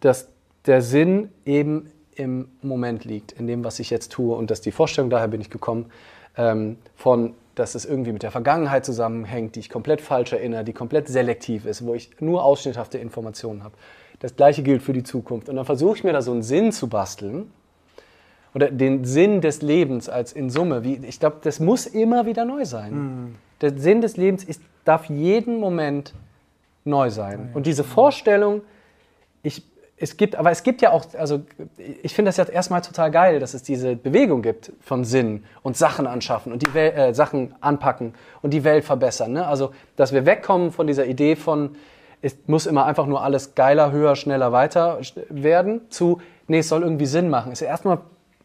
dass der Sinn eben im Moment liegt, in dem, was ich jetzt tue. Und dass die Vorstellung, daher bin ich gekommen, ähm, von, dass es irgendwie mit der Vergangenheit zusammenhängt, die ich komplett falsch erinnere, die komplett selektiv ist, wo ich nur ausschnitthafte Informationen habe. Das gleiche gilt für die Zukunft. Und dann versuche ich mir da so einen Sinn zu basteln. Oder den Sinn des Lebens als in Summe. Wie, ich glaube, das muss immer wieder neu sein. Mhm. Der Sinn des Lebens ist, darf jeden Moment neu sein. Und diese Vorstellung, ich es gibt, aber es gibt ja auch, also ich finde das jetzt erstmal total geil, dass es diese Bewegung gibt von Sinn und Sachen anschaffen und die Wel äh, Sachen anpacken und die Welt verbessern. Ne? Also, dass wir wegkommen von dieser Idee von, es muss immer einfach nur alles geiler, höher, schneller, weiter werden, zu, nee, es soll irgendwie Sinn machen. Ist ja erstmal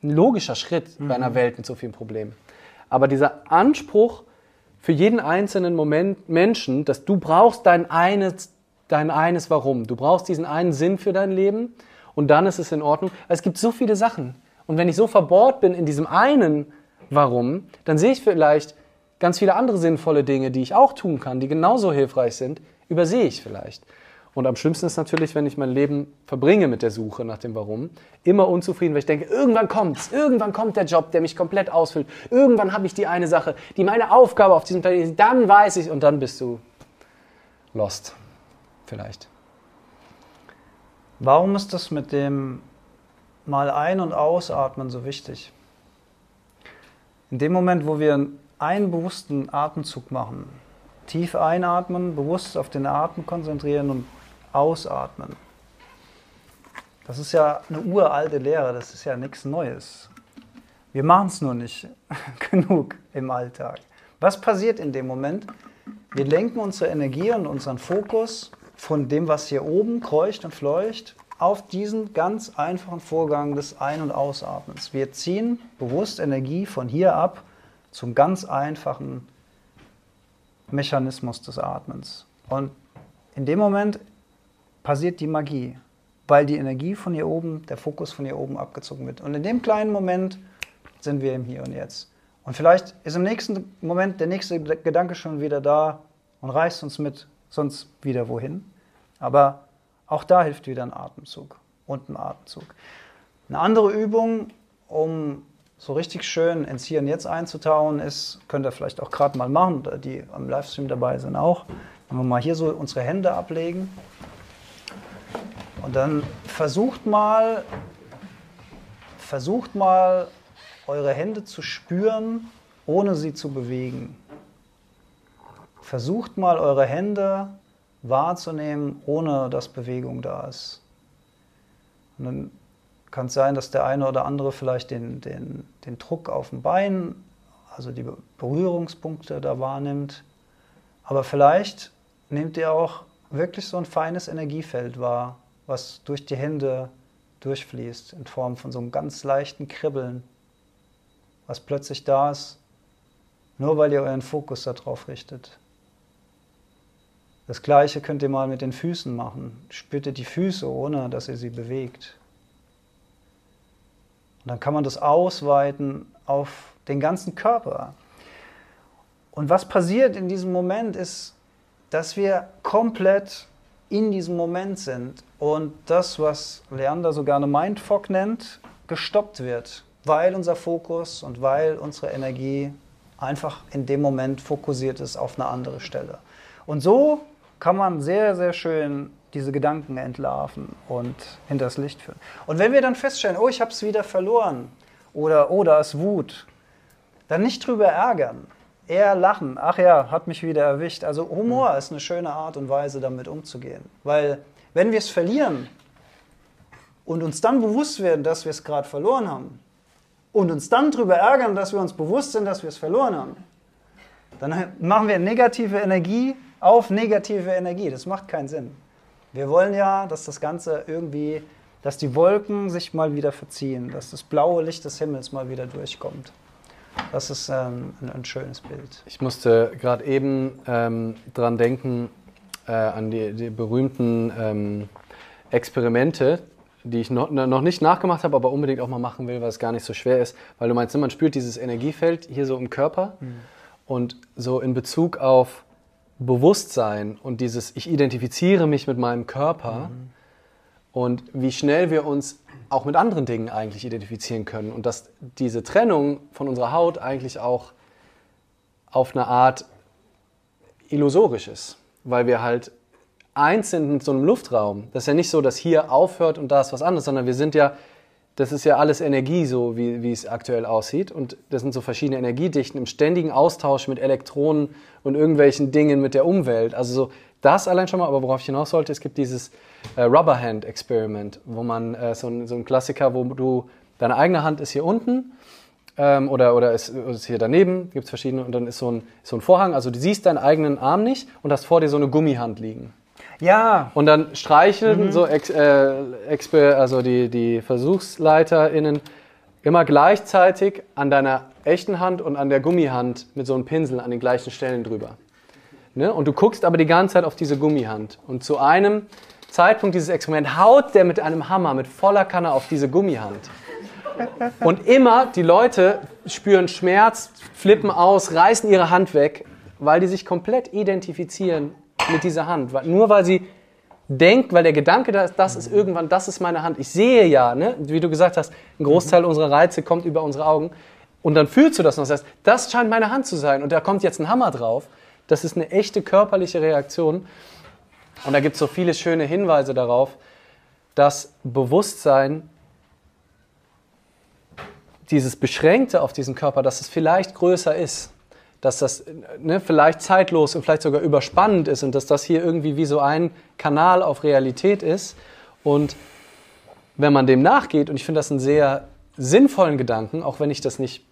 ein logischer Schritt mhm. bei einer mhm. Welt mit so vielen Problemen. Aber dieser Anspruch für jeden einzelnen Moment Menschen, dass du brauchst dein eines dein eines Warum. Du brauchst diesen einen Sinn für dein Leben und dann ist es in Ordnung. Es gibt so viele Sachen. Und wenn ich so verbohrt bin in diesem einen Warum, dann sehe ich vielleicht ganz viele andere sinnvolle Dinge, die ich auch tun kann, die genauso hilfreich sind, übersehe ich vielleicht. Und am schlimmsten ist natürlich, wenn ich mein Leben verbringe mit der Suche nach dem Warum, immer unzufrieden, weil ich denke, irgendwann kommt's, irgendwann kommt der Job, der mich komplett ausfüllt, irgendwann habe ich die eine Sache, die meine Aufgabe auf diesem Planeten ist, dann weiß ich und dann bist du lost vielleicht. Warum ist das mit dem mal ein- und ausatmen so wichtig? In dem Moment, wo wir einen bewussten Atemzug machen, tief einatmen, bewusst auf den Atem konzentrieren und ausatmen. Das ist ja eine uralte Lehre, das ist ja nichts Neues. Wir machen es nur nicht genug im Alltag. Was passiert in dem Moment? Wir lenken unsere Energie und unseren Fokus von dem, was hier oben kreucht und fleucht, auf diesen ganz einfachen Vorgang des Ein- und Ausatmens. Wir ziehen bewusst Energie von hier ab zum ganz einfachen Mechanismus des Atmens. Und in dem Moment passiert die Magie, weil die Energie von hier oben, der Fokus von hier oben abgezogen wird. Und in dem kleinen Moment sind wir im Hier und Jetzt. Und vielleicht ist im nächsten Moment der nächste Gedanke schon wieder da und reißt uns mit sonst wieder wohin. Aber auch da hilft wieder ein Atemzug und ein Atemzug. Eine andere Übung, um so richtig schön ins Hier und Jetzt einzutauen, ist, könnt ihr vielleicht auch gerade mal machen, die am Livestream dabei sind auch, wenn wir mal hier so unsere Hände ablegen. Und dann versucht mal, versucht mal eure Hände zu spüren, ohne sie zu bewegen. Versucht mal eure Hände wahrzunehmen, ohne dass Bewegung da ist. Und dann kann es sein, dass der eine oder andere vielleicht den, den, den Druck auf dem Bein, also die Berührungspunkte da wahrnimmt. Aber vielleicht nehmt ihr auch wirklich so ein feines Energiefeld wahr, was durch die Hände durchfließt, in Form von so einem ganz leichten Kribbeln, was plötzlich da ist, nur weil ihr euren Fokus darauf richtet. Das gleiche könnt ihr mal mit den Füßen machen. Spürt ihr die Füße, ohne dass ihr sie bewegt. Und dann kann man das ausweiten auf den ganzen Körper. Und was passiert in diesem Moment ist, dass wir komplett in diesem Moment sind und das, was Leander so gerne Mindfog nennt, gestoppt wird, weil unser Fokus und weil unsere Energie einfach in dem Moment fokussiert ist auf eine andere Stelle. Und so kann man sehr, sehr schön diese Gedanken entlarven und hinters Licht führen. Und wenn wir dann feststellen, oh, ich habe es wieder verloren oder oh, da ist Wut, dann nicht drüber ärgern, eher lachen. Ach ja, hat mich wieder erwischt. Also Humor ist eine schöne Art und Weise, damit umzugehen. Weil wenn wir es verlieren und uns dann bewusst werden, dass wir es gerade verloren haben und uns dann darüber ärgern, dass wir uns bewusst sind, dass wir es verloren haben, dann machen wir negative Energie auf negative Energie. Das macht keinen Sinn. Wir wollen ja, dass das Ganze irgendwie, dass die Wolken sich mal wieder verziehen, dass das blaue Licht des Himmels mal wieder durchkommt. Das ist ähm, ein, ein, schönes Bild. Ich musste gerade eben ähm, dran denken, äh, an die, die berühmten ähm, Experimente, die ich noch, noch nicht nachgemacht habe, aber unbedingt auch mal machen will, weil es gar nicht so schwer ist. Weil du meinst, man spürt dieses Energiefeld hier so im Körper mhm. und so in Bezug auf Bewusstsein und dieses, ich identifiziere mich mit meinem Körper mhm. und wie schnell wir uns auch mit anderen Dingen eigentlich identifizieren können und dass diese Trennung von unserer Haut eigentlich auch auf eine Art illusorisch ist, weil wir halt eins sind in so einem Luftraum. Das ist ja nicht so, dass hier aufhört und da ist was anderes, sondern wir sind ja das ist ja alles Energie, so wie, wie es aktuell aussieht. Und das sind so verschiedene Energiedichten im ständigen Austausch mit Elektronen und irgendwelchen Dingen mit der Umwelt. Also so das allein schon mal, aber worauf ich hinaus sollte, es gibt dieses äh, Rubberhand Experiment, wo man äh, so, ein, so ein Klassiker, wo du deine eigene Hand ist hier unten ähm, oder, oder ist, ist hier daneben, gibt es verschiedene und dann ist so ein, so ein Vorhang, also du siehst deinen eigenen Arm nicht und hast vor dir so eine Gummihand liegen. Ja. Und dann streicheln mhm. so ex, äh, also die, die VersuchsleiterInnen immer gleichzeitig an deiner echten Hand und an der Gummihand mit so einem Pinsel an den gleichen Stellen drüber. Ne? Und du guckst aber die ganze Zeit auf diese Gummihand. Und zu einem Zeitpunkt dieses Experiments haut der mit einem Hammer, mit voller Kanne auf diese Gummihand. Und immer die Leute spüren Schmerz, flippen aus, reißen ihre Hand weg, weil die sich komplett identifizieren mit dieser Hand. Nur weil sie denkt, weil der Gedanke da ist, das ist irgendwann, das ist meine Hand. Ich sehe ja, ne, wie du gesagt hast, ein Großteil unserer Reize kommt über unsere Augen. Und dann fühlst du das noch. Das das scheint meine Hand zu sein. Und da kommt jetzt ein Hammer drauf. Das ist eine echte körperliche Reaktion. Und da gibt es so viele schöne Hinweise darauf, dass Bewusstsein, dieses Beschränkte auf diesen Körper, dass es vielleicht größer ist dass das ne, vielleicht zeitlos und vielleicht sogar überspannend ist und dass das hier irgendwie wie so ein Kanal auf Realität ist. Und wenn man dem nachgeht, und ich finde das einen sehr sinnvollen Gedanken, auch wenn ich das nicht,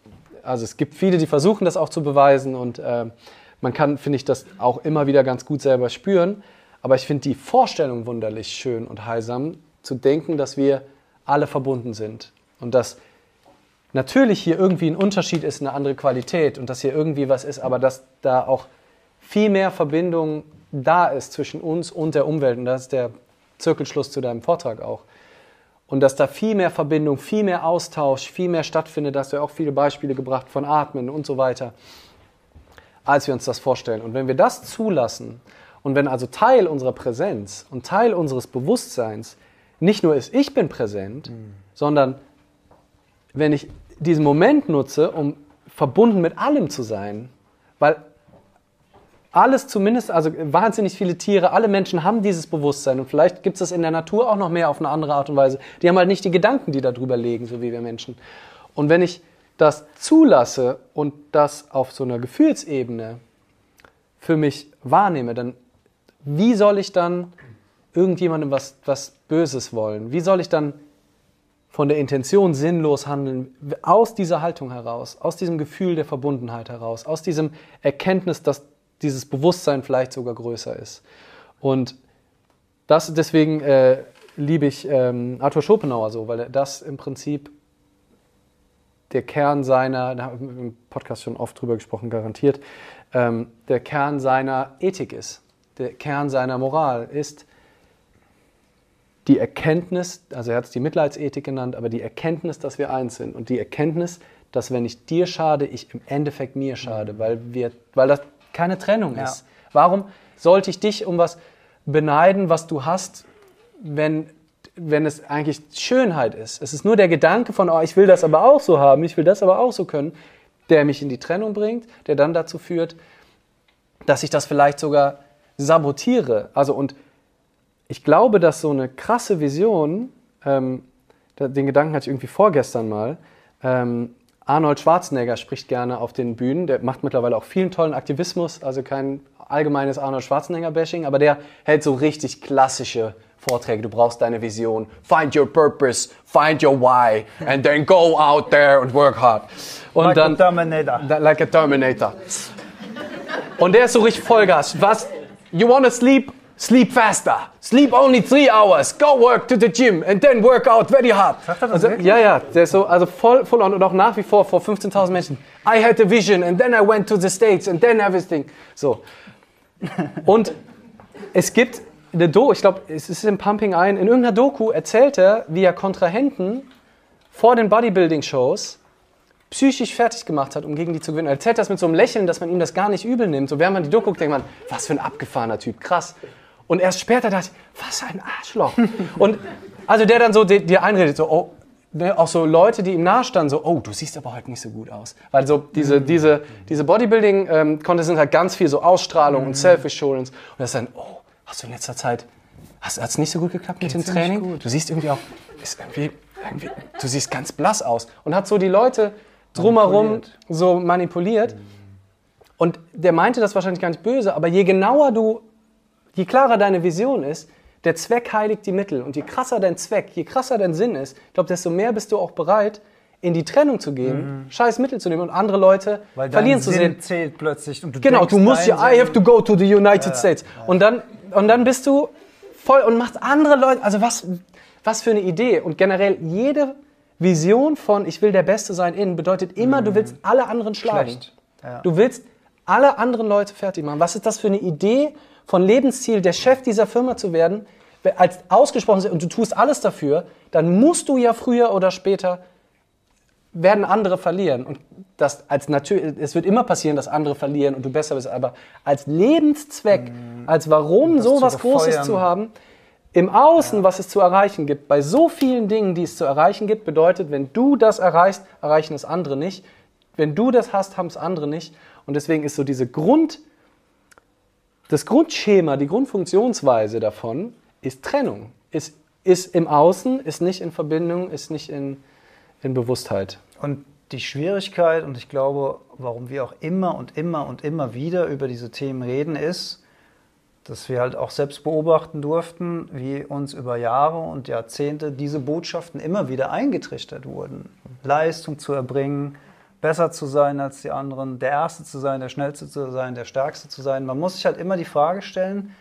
also es gibt viele, die versuchen das auch zu beweisen und äh, man kann, finde ich, das auch immer wieder ganz gut selber spüren, aber ich finde die Vorstellung wunderlich schön und heilsam, zu denken, dass wir alle verbunden sind und dass natürlich hier irgendwie ein Unterschied ist, eine andere Qualität und dass hier irgendwie was ist, aber dass da auch viel mehr Verbindung da ist zwischen uns und der Umwelt. Und das ist der Zirkelschluss zu deinem Vortrag auch. Und dass da viel mehr Verbindung, viel mehr Austausch, viel mehr stattfindet. Da hast du ja auch viele Beispiele gebracht von Atmen und so weiter, als wir uns das vorstellen. Und wenn wir das zulassen und wenn also Teil unserer Präsenz und Teil unseres Bewusstseins nicht nur ist, ich bin präsent, mhm. sondern wenn ich diesen Moment nutze, um verbunden mit allem zu sein, weil alles zumindest, also wahnsinnig viele Tiere, alle Menschen haben dieses Bewusstsein und vielleicht gibt es das in der Natur auch noch mehr auf eine andere Art und Weise. Die haben halt nicht die Gedanken, die darüber legen, so wie wir Menschen. Und wenn ich das zulasse und das auf so einer Gefühlsebene für mich wahrnehme, dann wie soll ich dann irgendjemandem was, was Böses wollen? Wie soll ich dann von der Intention sinnlos handeln, aus dieser Haltung heraus, aus diesem Gefühl der Verbundenheit heraus, aus diesem Erkenntnis, dass dieses Bewusstsein vielleicht sogar größer ist. Und das, deswegen äh, liebe ich ähm, Arthur Schopenhauer so, weil das im Prinzip der Kern seiner, da haben wir im Podcast schon oft drüber gesprochen, garantiert, ähm, der Kern seiner Ethik ist, der Kern seiner Moral ist die Erkenntnis, also er hat es die Mitleidsethik genannt, aber die Erkenntnis, dass wir eins sind und die Erkenntnis, dass wenn ich dir schade, ich im Endeffekt mir schade, weil, wir, weil das keine Trennung ja. ist. Warum sollte ich dich um was beneiden, was du hast, wenn, wenn es eigentlich Schönheit ist? Es ist nur der Gedanke von, oh, ich will das aber auch so haben, ich will das aber auch so können, der mich in die Trennung bringt, der dann dazu führt, dass ich das vielleicht sogar sabotiere. Also und ich glaube, dass so eine krasse Vision, ähm, den Gedanken hatte ich irgendwie vorgestern mal, ähm, Arnold Schwarzenegger spricht gerne auf den Bühnen, der macht mittlerweile auch vielen tollen Aktivismus, also kein allgemeines Arnold Schwarzenegger-Bashing, aber der hält so richtig klassische Vorträge. Du brauchst deine Vision. Find your purpose, find your why, and then go out there and work hard. Und like dann, a Terminator. Da, like a Terminator. Und der ist so richtig Vollgas. Was? You wanna sleep? Sleep faster. Sleep only three hours. Go work to the gym and then work out very hard. Sagt er das also, wirklich? ja, ja, der ist so, also voll, voll on und auch nach wie vor vor 15.000 Menschen. I had a vision and then I went to the States and then everything. So. Und es gibt eine Doku, ich glaube, es ist im Pumping ein, in irgendeiner Doku erzählt er, wie er Kontrahenten vor den Bodybuilding-Shows psychisch fertig gemacht hat, um gegen die zu gewinnen. Er erzählt das mit so einem Lächeln, dass man ihm das gar nicht übel nimmt. So während man die Doku guckt, denkt man, was für ein abgefahrener Typ, krass. Und erst später dachte ich, was ein Arschloch. Und also der dann so dir einredet, so, oh, ne, auch so Leute, die ihm nahestanden, so, oh, du siehst aber heute nicht so gut aus. Weil so diese, diese, diese Bodybuilding-Contests sind halt ganz viel so Ausstrahlung und Self-Assurance. Und das ist dann, oh, hast du in letzter Zeit, hat es nicht so gut geklappt mit dem Geht's dir nicht Training? Du siehst irgendwie auch, ist irgendwie, irgendwie, du siehst ganz blass aus. Und hat so die Leute drumherum so manipuliert. Und der meinte das wahrscheinlich gar nicht böse, aber je genauer du Je klarer deine Vision ist, der Zweck heiligt die Mittel. Und je krasser dein Zweck, je krasser dein Sinn ist, ich glaube, desto mehr bist du auch bereit, in die Trennung zu gehen, scheiß Mittel zu nehmen und andere Leute Weil verlieren zu Sinn sehen. zählt plötzlich. Und du Genau, du musst ja, I have to go to the United States. Und dann, und dann bist du voll und machst andere Leute, also was, was für eine Idee. Und generell jede Vision von ich will der Beste sein in bedeutet immer, du willst alle anderen schlagen. Ja. Du willst alle anderen Leute fertig machen. Was ist das für eine Idee von Lebensziel, der Chef dieser Firma zu werden, als ausgesprochen und du tust alles dafür, dann musst du ja früher oder später werden andere verlieren. Und das als natürlich, es wird immer passieren, dass andere verlieren und du besser bist, aber als Lebenszweck, als warum so was Großes zu haben, im Außen, was es zu erreichen gibt, bei so vielen Dingen, die es zu erreichen gibt, bedeutet, wenn du das erreichst, erreichen es andere nicht. Wenn du das hast, haben es andere nicht. Und deswegen ist so diese Grund, das Grundschema, die Grundfunktionsweise davon ist Trennung. Ist, ist im Außen, ist nicht in Verbindung, ist nicht in, in Bewusstheit. Und die Schwierigkeit, und ich glaube, warum wir auch immer und immer und immer wieder über diese Themen reden, ist, dass wir halt auch selbst beobachten durften, wie uns über Jahre und Jahrzehnte diese Botschaften immer wieder eingetrichtert wurden. Leistung zu erbringen, besser zu sein als die anderen, der Erste zu sein, der Schnellste zu sein, der Stärkste zu sein. Man muss sich halt immer die Frage stellen,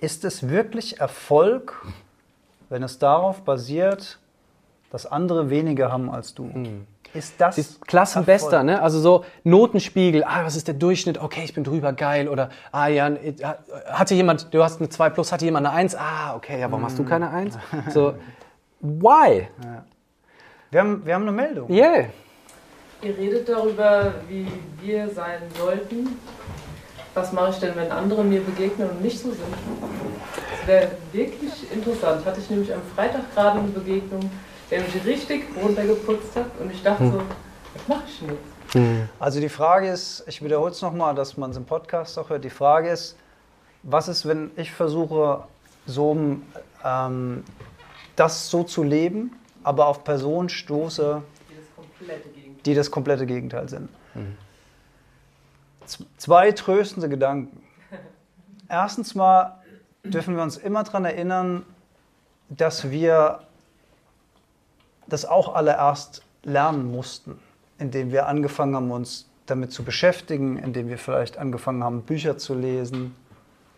ist es wirklich Erfolg, wenn es darauf basiert, dass andere weniger haben als du. Ist das Das Klassenbester, Erfolg? ne? Also so Notenspiegel, ah, was ist der Durchschnitt? Okay, ich bin drüber, geil. Oder, ah, ja, hatte jemand, du hast eine 2 plus, hatte jemand eine 1? Ah, okay, ja, warum hast du keine 1? So, why? Wir haben, wir haben eine Meldung. Yeah. Ihr redet darüber, wie wir sein sollten. Was mache ich denn, wenn andere mir begegnen und nicht so sind? Das wäre wirklich interessant. Hatte ich nämlich am Freitag gerade eine Begegnung, der mich richtig runtergeputzt hat und ich dachte so, was mache ich denn jetzt? Also die Frage ist, ich wiederhole es nochmal, dass man es im Podcast auch hört. Die Frage ist, was ist, wenn ich versuche, so ähm, das so zu leben, aber auf Personen stoße, Die das komplette Gegenteil. Die das komplette Gegenteil sind. Z- Zwei tröstende Gedanken. Erstens mal dürfen wir uns immer daran erinnern, dass wir das auch alle erst lernen mussten, indem wir angefangen haben, uns damit zu beschäftigen, indem wir vielleicht angefangen haben, Bücher zu lesen,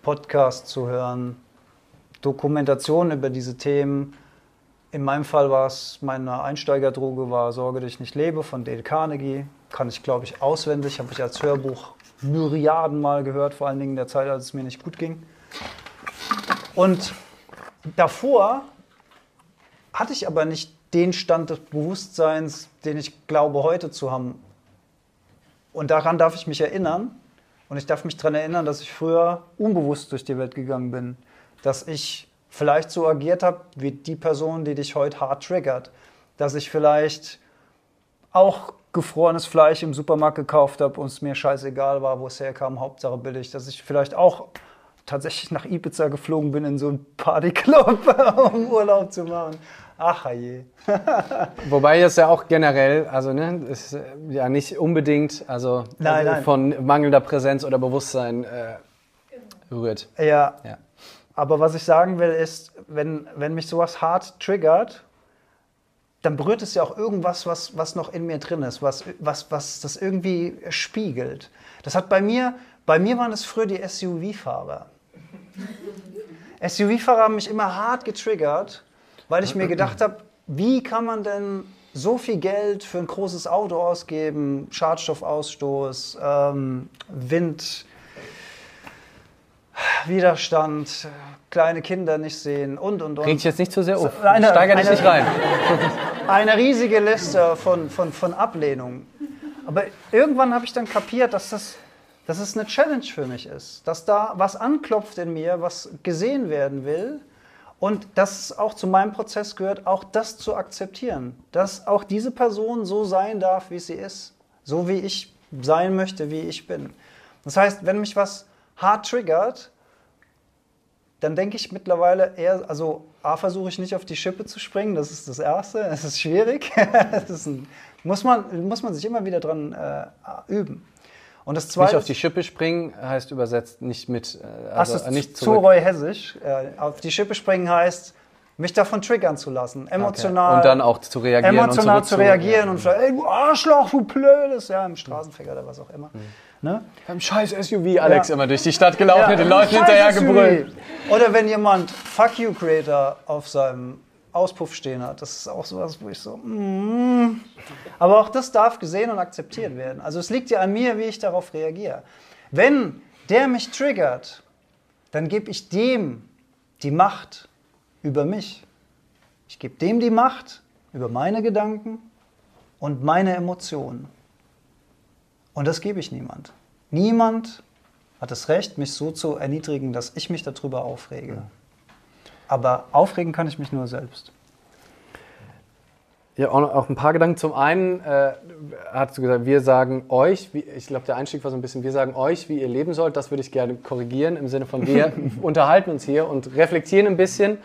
Podcasts zu hören, Dokumentationen über diese Themen. In meinem Fall war es, meine Einsteigerdroge war Sorge, dass ich nicht lebe von Dale Carnegie. Kann ich, glaube ich, auswendig, habe ich als Hörbuch Myriaden Mal gehört, vor allen Dingen in der Zeit, als es mir nicht gut ging. Und davor hatte ich aber nicht den Stand des Bewusstseins, den ich glaube heute zu haben. Und daran darf ich mich erinnern. Und ich darf mich daran erinnern, dass ich früher unbewusst durch die Welt gegangen bin. Dass ich vielleicht so agiert habe wie die Person, die dich heute hart triggert. Dass ich vielleicht auch gefrorenes Fleisch im Supermarkt gekauft habe und es mir scheißegal war, wo es herkam, Hauptsache billig. Dass ich vielleicht auch tatsächlich nach Ibiza geflogen bin in so einen Partyclub, um Urlaub zu machen. Ach je. Wobei es ja auch generell, also ne, ist ja nicht unbedingt, also Nein, nein. von mangelnder Präsenz oder Bewusstsein äh, rührt. Ja, Ja. Aber was ich sagen will ist, wenn, wenn mich sowas hart triggert, dann berührt es ja auch irgendwas, was, was noch in mir drin ist, was, was, was das irgendwie spiegelt. Das hat bei mir, bei mir waren es früher die SUV-Fahrer. SUV-Fahrer haben mich immer hart getriggert, weil ich mir gedacht habe, wie kann man denn so viel Geld für ein großes Auto ausgeben, Schadstoffausstoß, ähm, Wind, Widerstand, kleine Kinder nicht sehen und und Reg dich und. jetzt nicht zu sehr auf. Eine- Steiger dich nicht rein. Eine riesige Liste von, von, von Ablehnungen. Aber irgendwann habe ich dann kapiert, dass das, dass es eine Challenge für mich ist. Dass da was anklopft in mir, was gesehen werden will. Und dass es auch zu meinem Prozess gehört, auch das zu akzeptieren. Dass auch diese Person so sein darf, wie sie ist. So wie ich sein möchte, wie ich bin. Das heißt, wenn mich was hart triggert, dann denke ich mittlerweile eher, also A, versuche ich nicht auf die Schippe zu springen, das ist das Erste, es ist schwierig, das ist ein, muss, man, muss man sich immer wieder dran äh, üben. Und das Zweite, Nicht auf die Schippe springen heißt übersetzt nicht mit, äh, also ist nicht zu zurück. Roy Hessisch, äh, auf die Schippe springen heißt, mich davon triggern zu lassen, emotional, Und dann auch zu reagieren emotional und zu reagieren ja. und vielleicht, ey, du Arschloch, du Blödes, ja, im Straßenverkehr oder was auch immer. Ne? Beim scheiß SUV Alex Ja. immer durch die Stadt gelaufen, Ja, den Leuten hinterher gebrüllt. Oder wenn jemand Fuck You Creator auf seinem Auspuff stehen hat. Das ist auch sowas, wo ich so. Mm. Aber auch das darf gesehen und akzeptiert werden. Also es liegt ja an mir, wie ich darauf reagiere. Wenn der mich triggert, dann gebe ich dem die Macht über mich. Ich gebe dem die Macht über meine Gedanken und meine Emotionen. Und das gebe ich niemand. Niemand hat das Recht, mich so zu erniedrigen, dass ich mich darüber aufrege. Aber aufregen kann ich mich nur selbst. Ja, auch, noch- auch ein paar Gedanken. Zum einen äh, hast du gesagt, wir sagen euch, wie, ich glaube, der Einstieg war so ein bisschen, wir sagen euch, wie ihr leben sollt. Das würde ich gerne korrigieren im Sinne von, wir unterhalten uns hier und reflektieren ein bisschen.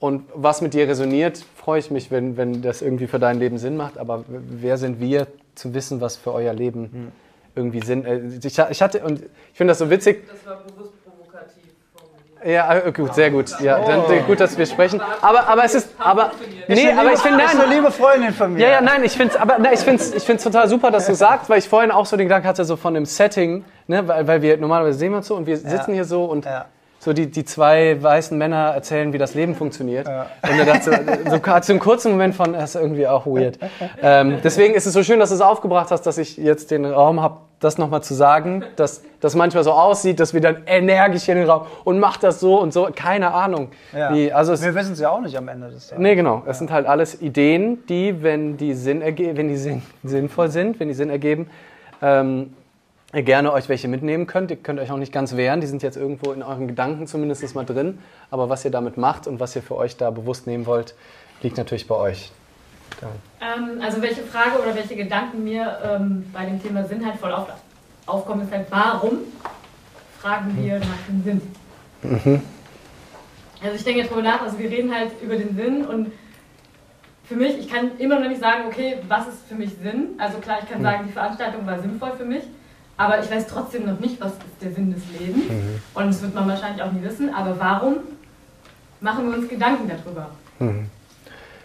Und was mit dir resoniert, freue ich mich, wenn, wenn das irgendwie für dein Leben Sinn macht. Aber wer sind wir, zu wissen, was für euer Leben irgendwie Sinn. Äh, ich, ich hatte, und ich finde das so witzig, Das war bewusst provokativ formuliert. ja, äh, gut, sehr gut. Ja, dann äh, gut, dass wir sprechen. Aber, aber es ist, aber, nee, aber ich finde, nein, eine liebe Freundin von mir. ja, ja, nein, ich finde es aber nein, ich find's, ich find's total super, dass du sagst, weil ich vorhin auch so den Gedanken hatte, so von dem Setting, ne, weil, weil wir normalerweise sehen wir uns so und wir sitzen hier so und Ja. So die, die zwei weißen Männer erzählen, wie das Leben funktioniert. Und er dachte, so, so einen kurzen Moment von, das ist irgendwie auch weird. Ähm, deswegen ist es so schön, dass du es aufgebracht hast, dass ich jetzt den Raum habe, das nochmal zu sagen, dass das manchmal so aussieht, dass wir dann energisch in den Raum und macht das so und so, keine Ahnung. Ja. Wie, also es, Wir wissen es ja auch nicht am Ende des Tages. Nee, genau. Es sind halt alles Ideen, die, wenn die, Sinn erge wenn die Sinn sinnvoll sind, wenn die Sinn ergeben, ähm, ihr gerne euch welche mitnehmen könnt. Ihr könnt euch auch nicht ganz wehren. Die sind jetzt irgendwo in euren Gedanken zumindest mal drin. Aber was ihr damit macht und was ihr für euch da bewusst nehmen wollt, liegt natürlich bei euch. Ähm, also welche Frage oder welche Gedanken mir ähm, bei dem Thema Sinn halt voll auf, aufkommen, ist halt, warum fragen wir nach dem Sinn? Also ich denke jetzt drüber nach, also wir reden halt über den Sinn und für mich, ich kann immer noch nicht sagen, okay, was ist für mich Sinn? Also klar, ich kann sagen, die Veranstaltung war sinnvoll für mich, aber ich weiß trotzdem noch nicht, was ist der Sinn des Lebens. Und das wird man wahrscheinlich auch nie wissen, aber warum machen wir uns Gedanken darüber? Und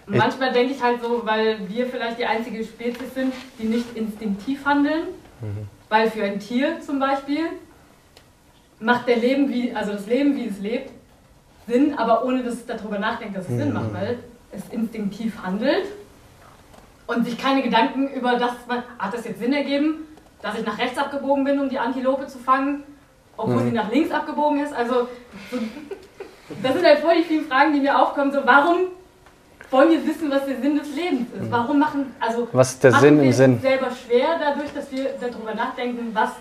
Ich- manchmal denke ich halt so, weil wir vielleicht die einzige Spezies sind, die nicht instinktiv handeln, weil für ein Tier zum Beispiel macht der Leben wie, also das Leben, wie es lebt, Sinn, aber ohne dass es darüber nachdenkt, dass es Sinn macht, weil es instinktiv handelt und sich keine Gedanken über das, hat das jetzt Sinn ergeben, dass ich nach rechts abgebogen bin, um die Antilope zu fangen, obwohl sie nach links abgebogen ist. Also so, das sind halt voll die vielen Fragen, die mir aufkommen. So, warum wollen wir wissen, was der Sinn des Lebens ist? Warum machen, also Was ist der Sinn wir im es Sinn? uns selber schwer dadurch, dass wir darüber nachdenken, was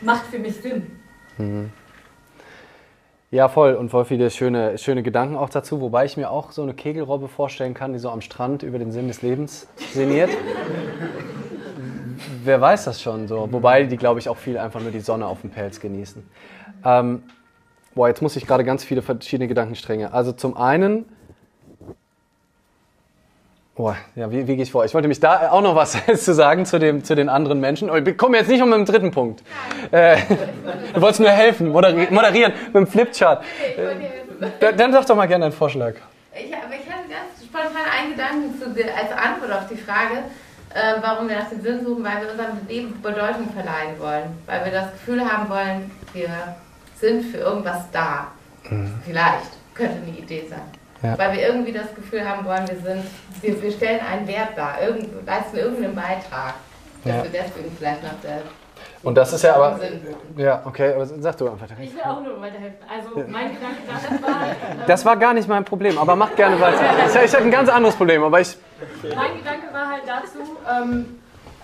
macht für mich Sinn? Ja, voll. Und voll viele schöne, schöne Gedanken auch dazu. Wobei ich mir auch so eine Kegelrobbe vorstellen kann, die so am Strand über den Sinn des Lebens sinniert. Wer weiß das schon so. Wobei die, glaube ich, auch viel einfach nur die Sonne auf dem Pelz genießen. Ähm, boah, jetzt muss ich gerade ganz viele verschiedene Gedankenstränge. Also zum einen. Boah, ja, wie, wie gehe ich vor? Ich wollte mich da auch noch was zu sagen zu, dem, zu den anderen Menschen. Oh, ich komme jetzt nicht um mit dem dritten Punkt. Äh, du wolltest mir helfen, moderi moderieren mit dem Flipchart. Ich wollte dir helfen. Dann, sag doch mal gerne einen Vorschlag. Ich, aber ich hatte ganz spontan einen Gedanken zu als Antwort auf die Frage, äh, warum wir nach dem Sinn suchen, weil wir unserem Leben Bedeutung verleihen wollen. Weil wir das Gefühl haben wollen, wir sind für irgendwas da. Vielleicht. Könnte eine Idee sein. Ja. Weil wir irgendwie das Gefühl haben wollen, wir sind, wir, wir stellen einen Wert dar, irgend, leisten irgendeinen Beitrag. Dass Ja. wir deswegen vielleicht nach der Und das ist ja aber. Sinn. Ja, okay, aber sag du einfach. Ich will auch nur weiterhelfen. Also mein Gedanke war, Das war gar nicht mein Problem, aber mach gerne weiter. Ich, ich hatte ein ganz anderes Problem, aber ich. Mein Gedanke war halt dazu, ähm,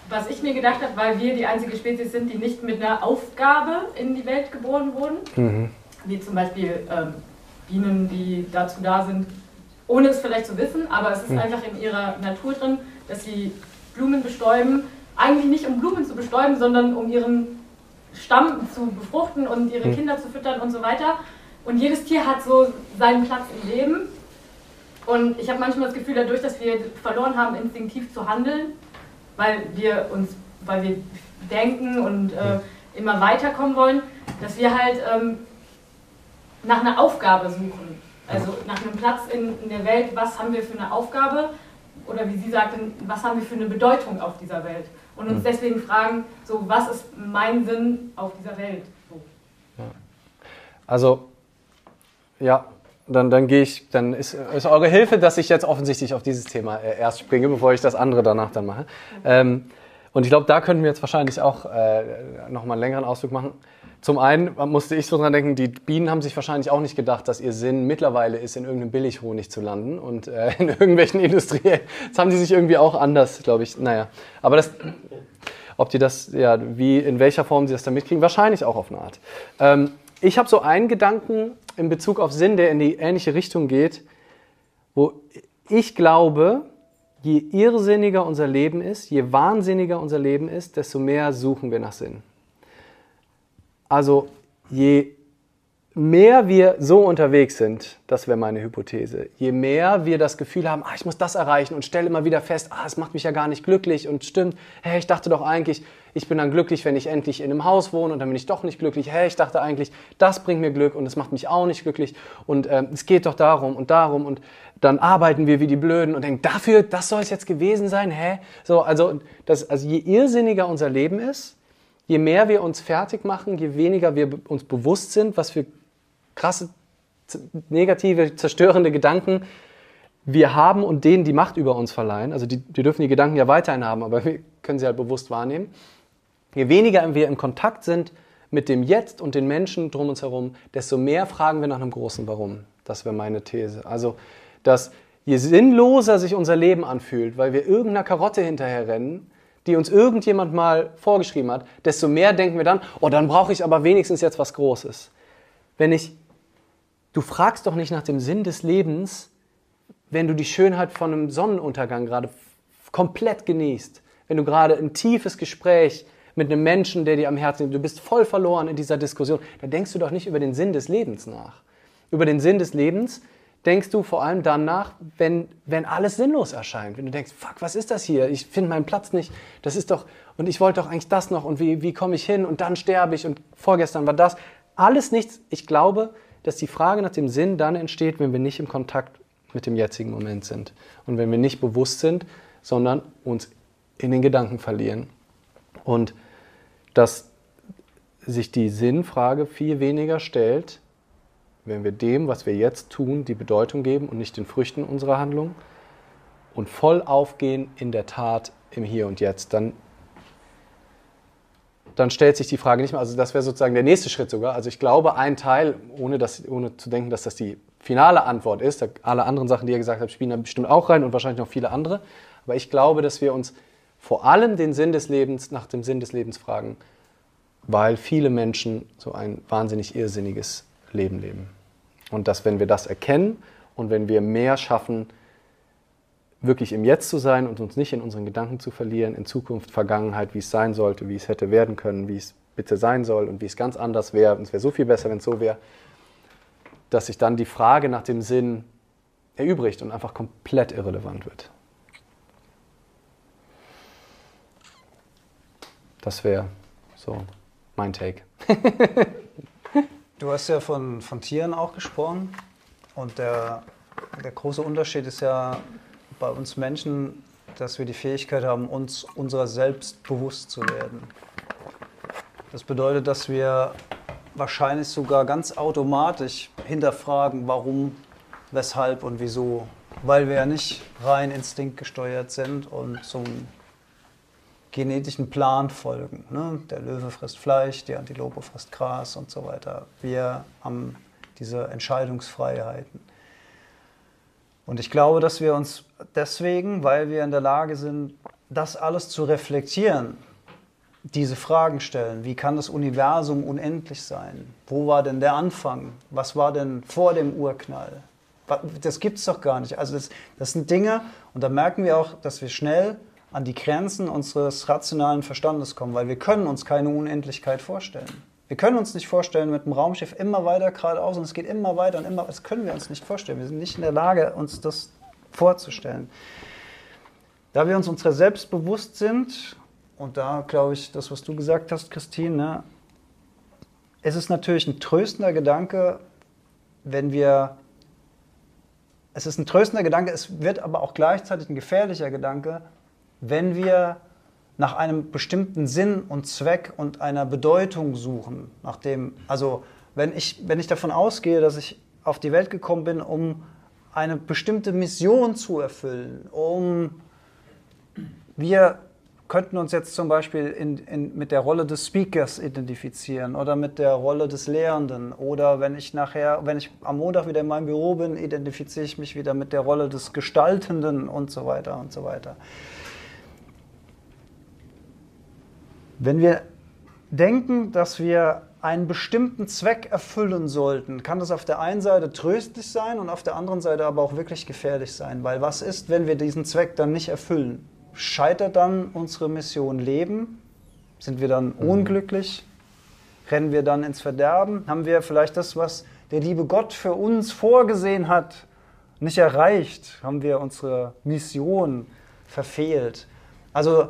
was ich mir gedacht habe, weil wir die einzige Spezies sind, die nicht mit einer Aufgabe in die Welt geboren wurden, wie zum Beispiel ähm, Bienen, die dazu da sind, ohne es vielleicht zu wissen, aber es ist einfach in ihrer Natur drin, dass sie Blumen bestäuben, eigentlich nicht um Blumen zu bestäuben, sondern um ihren Stamm zu befruchten und ihre Kinder zu füttern und so weiter. Und jedes Tier hat so seinen Platz im Leben. Und ich habe manchmal das Gefühl, dadurch, dass wir verloren haben, instinktiv zu handeln, weil wir uns, weil wir denken und äh, immer weiterkommen wollen, dass wir halt ähm, nach einer Aufgabe suchen. Also nach einem Platz in, in der Welt, was haben wir für eine Aufgabe? Oder wie Sie sagten, was haben wir für eine Bedeutung auf dieser Welt? Und uns deswegen fragen, so was ist mein Sinn auf dieser Welt? So. Also, ja, dann, dann gehe ich, dann ist, ist eure Hilfe, dass ich jetzt offensichtlich auf dieses Thema äh, erst springe, bevor ich das andere danach dann mache. Ähm, und ich glaube, da könnten wir jetzt wahrscheinlich auch äh, nochmal einen längeren Ausflug machen. Zum einen musste ich so dran denken, die Bienen haben sich wahrscheinlich auch nicht gedacht, dass ihr Sinn mittlerweile ist, in irgendeinem Billighonig zu landen und äh, in irgendwelchen Industrien. Das haben die sich irgendwie auch anders, glaube ich. Naja, aber das, ob die das, ja, wie, in welcher Form sie das dann mitkriegen, wahrscheinlich auch auf eine Art. Ähm, ich habe so einen Gedanken in Bezug auf Sinn, der in die ähnliche Richtung geht, wo ich glaube, je irrsinniger unser Leben ist, je wahnsinniger unser Leben ist, desto mehr suchen wir nach Sinn. Also je mehr wir so unterwegs sind, das wäre meine Hypothese, je mehr wir das Gefühl haben, ah, ich muss das erreichen und stelle immer wieder fest, ah, es macht mich ja gar nicht glücklich und stimmt, hey, ich dachte doch eigentlich, ich bin dann glücklich, wenn ich endlich in einem Haus wohne und dann bin ich doch nicht glücklich, hey, ich dachte eigentlich, das bringt mir Glück und es macht mich auch nicht glücklich. Und ähm, es geht doch darum und darum und dann arbeiten wir wie die Blöden und denken, dafür, das soll es jetzt gewesen sein, hä? So, also, das, also je irrsinniger unser Leben ist, je mehr wir uns fertig machen, je weniger wir uns bewusst sind, was wir krasse, negative, zerstörende Gedanken wir haben und denen die Macht über uns verleihen. Also die, die dürfen die Gedanken ja weiterhin haben, aber wir können sie halt bewusst wahrnehmen. Je weniger wir im Kontakt sind mit dem Jetzt und den Menschen drum uns herum, desto mehr fragen wir nach einem großen Warum. Das wäre meine These. Also, dass je sinnloser sich unser Leben anfühlt, weil wir irgendeiner Karotte hinterherrennen, die uns irgendjemand mal vorgeschrieben hat, desto mehr denken wir dann, oh, dann brauche ich aber wenigstens jetzt was Großes. Wenn ich, du fragst doch nicht nach dem Sinn des Lebens, wenn du die Schönheit von einem Sonnenuntergang gerade komplett genießt, wenn du gerade ein tiefes Gespräch mit einem Menschen, der dir am Herzen liegt, du bist voll verloren in dieser Diskussion, dann denkst du doch nicht über den Sinn des Lebens nach. Über den Sinn des Lebens denkst du vor allem dann nach, wenn, wenn alles sinnlos erscheint. Wenn du denkst, fuck, was ist das hier? Ich finde meinen Platz nicht. Das ist doch, und ich wollte doch eigentlich das noch und wie, wie komme ich hin und dann sterbe ich und vorgestern war das. Alles nichts. Ich glaube, dass die Frage nach dem Sinn dann entsteht, wenn wir nicht im Kontakt mit dem jetzigen Moment sind. Und wenn wir nicht bewusst sind, sondern uns in den Gedanken verlieren. Und dass sich die Sinnfrage viel weniger stellt, wenn wir dem, was wir jetzt tun, die Bedeutung geben und nicht den Früchten unserer Handlung und voll aufgehen in der Tat im Hier und Jetzt, dann, dann stellt sich die Frage nicht mehr. Also das wäre sozusagen der nächste Schritt sogar. Also ich glaube, ein Teil, ohne, das, ohne zu denken, dass das die finale Antwort ist, alle anderen Sachen, die ihr gesagt habt, spielen da bestimmt auch rein und wahrscheinlich noch viele andere. Aber ich glaube, dass wir uns vor allem den Sinn des Lebens, nach dem Sinn des Lebens fragen, weil viele Menschen so ein wahnsinnig irrsinniges Leben leben. Und dass, wenn wir das erkennen und wenn wir mehr schaffen, wirklich im Jetzt zu sein und uns nicht in unseren Gedanken zu verlieren, in Zukunft, Vergangenheit, wie es sein sollte, wie es hätte werden können, wie es bitte sein soll und wie es ganz anders wäre, und es wäre so viel besser, wenn es so wäre, dass sich dann die Frage nach dem Sinn erübrigt und einfach komplett irrelevant wird. Das wäre so mein Take. Du hast ja von, von Tieren auch gesprochen. Und der, der große Unterschied ist ja bei uns Menschen, dass wir die Fähigkeit haben, uns unserer selbst bewusst zu werden. Das bedeutet, dass wir wahrscheinlich sogar ganz automatisch hinterfragen, warum, weshalb und wieso. Weil wir ja nicht rein instinktgesteuert sind und zum genetischen Plan folgen. Ne? Der Löwe frisst Fleisch, die Antilope frisst Gras und so weiter. Wir haben diese Entscheidungsfreiheiten. Und ich glaube, dass wir uns deswegen, weil wir in der Lage sind, das alles zu reflektieren, diese Fragen stellen. Wie kann das Universum unendlich sein? Wo war denn der Anfang? Was war denn vor dem Urknall? Das gibt es doch gar nicht. Also das, das sind Dinge, und da merken wir auch, dass wir schnell an die Grenzen unseres rationalen Verstandes kommen, weil wir können uns keine Unendlichkeit vorstellen. Wir können uns nicht vorstellen, mit dem Raumschiff immer weiter geradeaus und es geht immer weiter und immer, das können wir uns nicht vorstellen. Wir sind nicht in der Lage, uns das vorzustellen. Da wir uns unserer selbst bewusst sind, und da glaube ich, das, was du gesagt hast, Christine, ne, es ist natürlich ein tröstender Gedanke, wenn wir, es ist ein tröstender Gedanke, es wird aber auch gleichzeitig ein gefährlicher Gedanke, wenn wir nach einem bestimmten Sinn und Zweck und einer Bedeutung suchen, nach dem, also wenn ich, wenn ich davon ausgehe, dass ich auf die Welt gekommen bin, um eine bestimmte Mission zu erfüllen, um wir könnten uns jetzt zum Beispiel in, in, mit der Rolle des Speakers identifizieren oder mit der Rolle des Lehrenden oder wenn ich nachher, wenn ich am Montag wieder in meinem Büro bin, identifiziere ich mich wieder mit der Rolle des Gestaltenden und so weiter und so weiter. Wenn wir denken, dass wir einen bestimmten Zweck erfüllen sollten, kann das auf der einen Seite tröstlich sein und auf der anderen Seite aber auch wirklich gefährlich sein. Weil was ist, wenn wir diesen Zweck dann nicht erfüllen? Scheitert dann unsere Mission Leben? Sind wir dann unglücklich? Rennen wir dann ins Verderben? Haben wir vielleicht das, was der liebe Gott für uns vorgesehen hat, nicht erreicht? Haben wir unsere Mission verfehlt? Also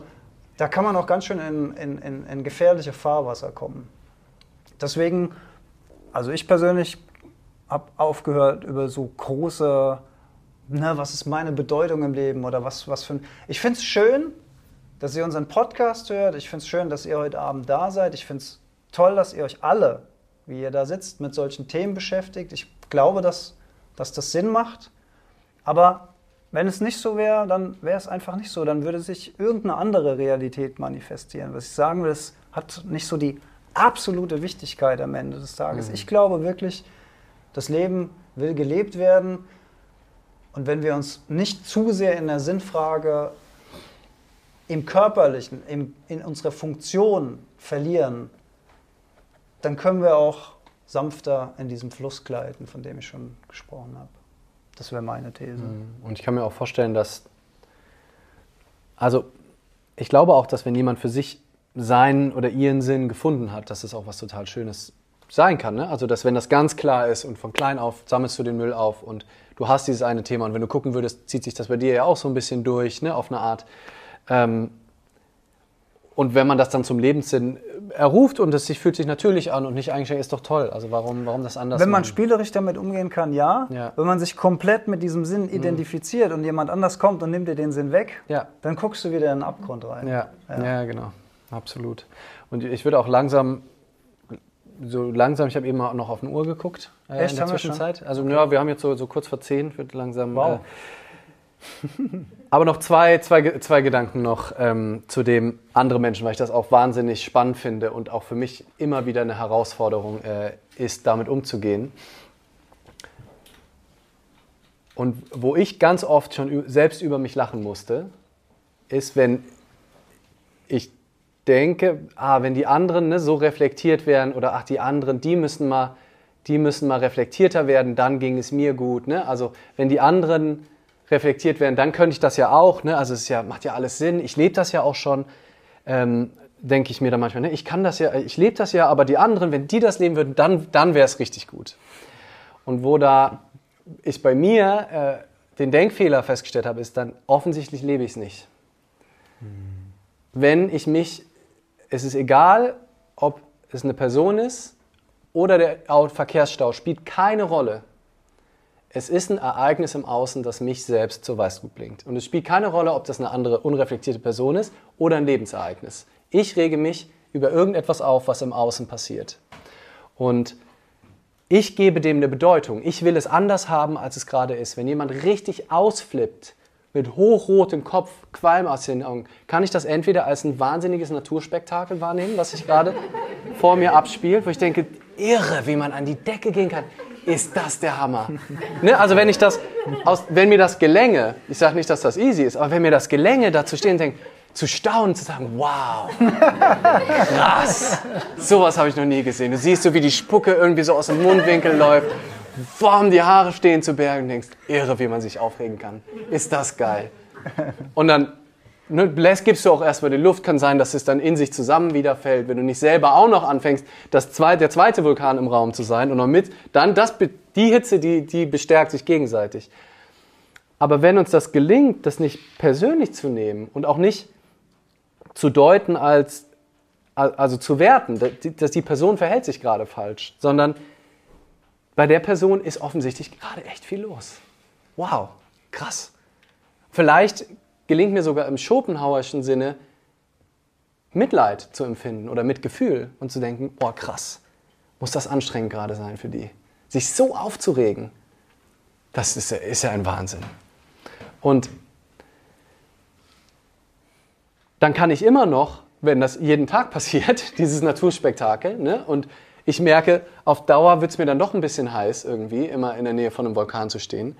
da kann man auch ganz schön in, in, in, in gefährliche Fahrwasser kommen. Deswegen, also ich persönlich habe aufgehört über so große, ne, was ist meine Bedeutung im Leben oder was, was für ein. Ich finde es schön, dass ihr unseren Podcast hört. Ich finde es schön, dass ihr heute Abend da seid. Ich finde es toll, dass ihr euch alle wie ihr da sitzt, mit solchen Themen beschäftigt. Ich glaube, dass, dass das Sinn macht. Aber wenn es nicht so wäre, dann wäre es einfach nicht so. Dann würde sich irgendeine andere Realität manifestieren. Was ich sagen will, es hat nicht so die absolute Wichtigkeit am Ende des Tages. Mhm. Ich glaube wirklich, das Leben will gelebt werden. Und wenn wir uns nicht zu sehr in der Sinnfrage im Körperlichen, im, in unserer Funktion verlieren, dann können wir auch sanfter in diesem Fluss gleiten, von dem ich schon gesprochen habe. Das wäre meine These. Und ich kann mir auch vorstellen, dass, also ich glaube auch, dass wenn jemand für sich seinen oder ihren Sinn gefunden hat, dass es auch was total Schönes sein kann. Ne? Also, dass wenn das ganz klar ist und von klein auf sammelst du den Müll auf und du hast dieses eine Thema und wenn du gucken würdest, zieht sich das bei dir ja auch so ein bisschen durch, ne? auf eine Art. Ähm, und wenn man das dann zum Lebenssinn erruft und es sich fühlt sich natürlich an und nicht eigentlich ist doch toll. Also warum, warum das anders Wenn man machen? spielerisch damit umgehen kann, ja. Ja. Wenn man sich komplett mit diesem Sinn identifiziert und jemand anders kommt und nimmt dir den Sinn weg, Ja. dann guckst du wieder in den Abgrund rein. Ja, Ja. ja. genau. Absolut. Und ich würde auch langsam, so langsam, ich habe eben auch noch auf eine Uhr geguckt äh, Echt? in der Haben wir schon? Zwischenzeit. Also ja, wir haben jetzt so, so kurz vor zehn, wird langsam. Wow. Äh, aber noch zwei, zwei, zwei Gedanken noch ähm, zu dem andere Menschen, weil ich das auch wahnsinnig spannend finde und auch für mich immer wieder eine Herausforderung äh, ist, damit umzugehen. Und wo ich ganz oft schon selbst über mich lachen musste, ist, wenn ich denke, ah, wenn die anderen ne, so reflektiert werden oder ach, die anderen, die müssen mal, die müssen mal reflektierter werden, dann ging es mir gut. Ne? Also wenn die anderen reflektiert werden, dann könnte ich das ja auch. Ne? Also es ja, macht ja alles Sinn. Ich lebe das ja auch schon. Ähm, denke ich mir dann manchmal, ne? ich kann das ja, ich lebe das ja, aber die anderen, wenn die das leben würden, dann, dann wäre es richtig gut. Und wo da ich bei mir äh, den Denkfehler festgestellt habe, ist dann offensichtlich lebe ich es nicht. Wenn ich mich, es ist egal, ob es eine Person ist oder der Au- Verkehrsstau, spielt keine Rolle. Es ist ein Ereignis im Außen, das mich selbst zur Weißglut bringt. Und es spielt keine Rolle, ob das eine andere unreflektierte Person ist oder ein Lebensereignis. Ich rege mich über irgendetwas auf, was im Außen passiert. Und ich gebe dem eine Bedeutung. Ich will es anders haben, als es gerade ist. Wenn jemand richtig ausflippt, mit hochrotem Kopf, Qualm aus den Augen, kann ich das entweder als ein wahnsinniges Naturspektakel wahrnehmen, was sich gerade vor mir abspielt, wo ich denke, irre, wie man an die Decke gehen kann. Ist das der Hammer? Ne? Also wenn ich das, aus, wenn mir das gelänge, ich sage nicht, dass das easy ist, aber wenn mir das gelänge, da zu stehen und denken, zu staunen, zu sagen, wow, krass, sowas habe ich noch nie gesehen. Du siehst so, wie die Spucke irgendwie so aus dem Mundwinkel läuft, warm die Haare stehen zu Bergen und denkst, irre, wie man sich aufregen kann. Ist das geil. Und dann ne, lässt- gibst du auch erstmal die Luft, kann sein, dass es dann in sich zusammen wiederfällt, wenn du nicht selber auch noch anfängst, das zwei, der zweite Vulkan im Raum zu sein und noch mit, dann das, die Hitze, die, die bestärkt sich gegenseitig. Aber wenn uns das gelingt, das nicht persönlich zu nehmen und auch nicht zu deuten als, also zu werten, dass die Person verhält sich gerade falsch, sondern bei der Person ist offensichtlich gerade echt viel los. Wow, krass. Vielleicht gelingt mir sogar im Schopenhauerischen Sinne, Mitleid zu empfinden oder Mitgefühl und zu denken, boah, krass, muss das anstrengend gerade sein für die. Sich so aufzuregen, das ist, ja- ist ja ein Wahnsinn. Und dann kann ich immer noch, wenn das jeden Tag passiert, dieses Naturspektakel, ne, und ich merke, auf Dauer wird es mir dann doch ein bisschen heiß irgendwie, immer in der Nähe von einem Vulkan zu stehen,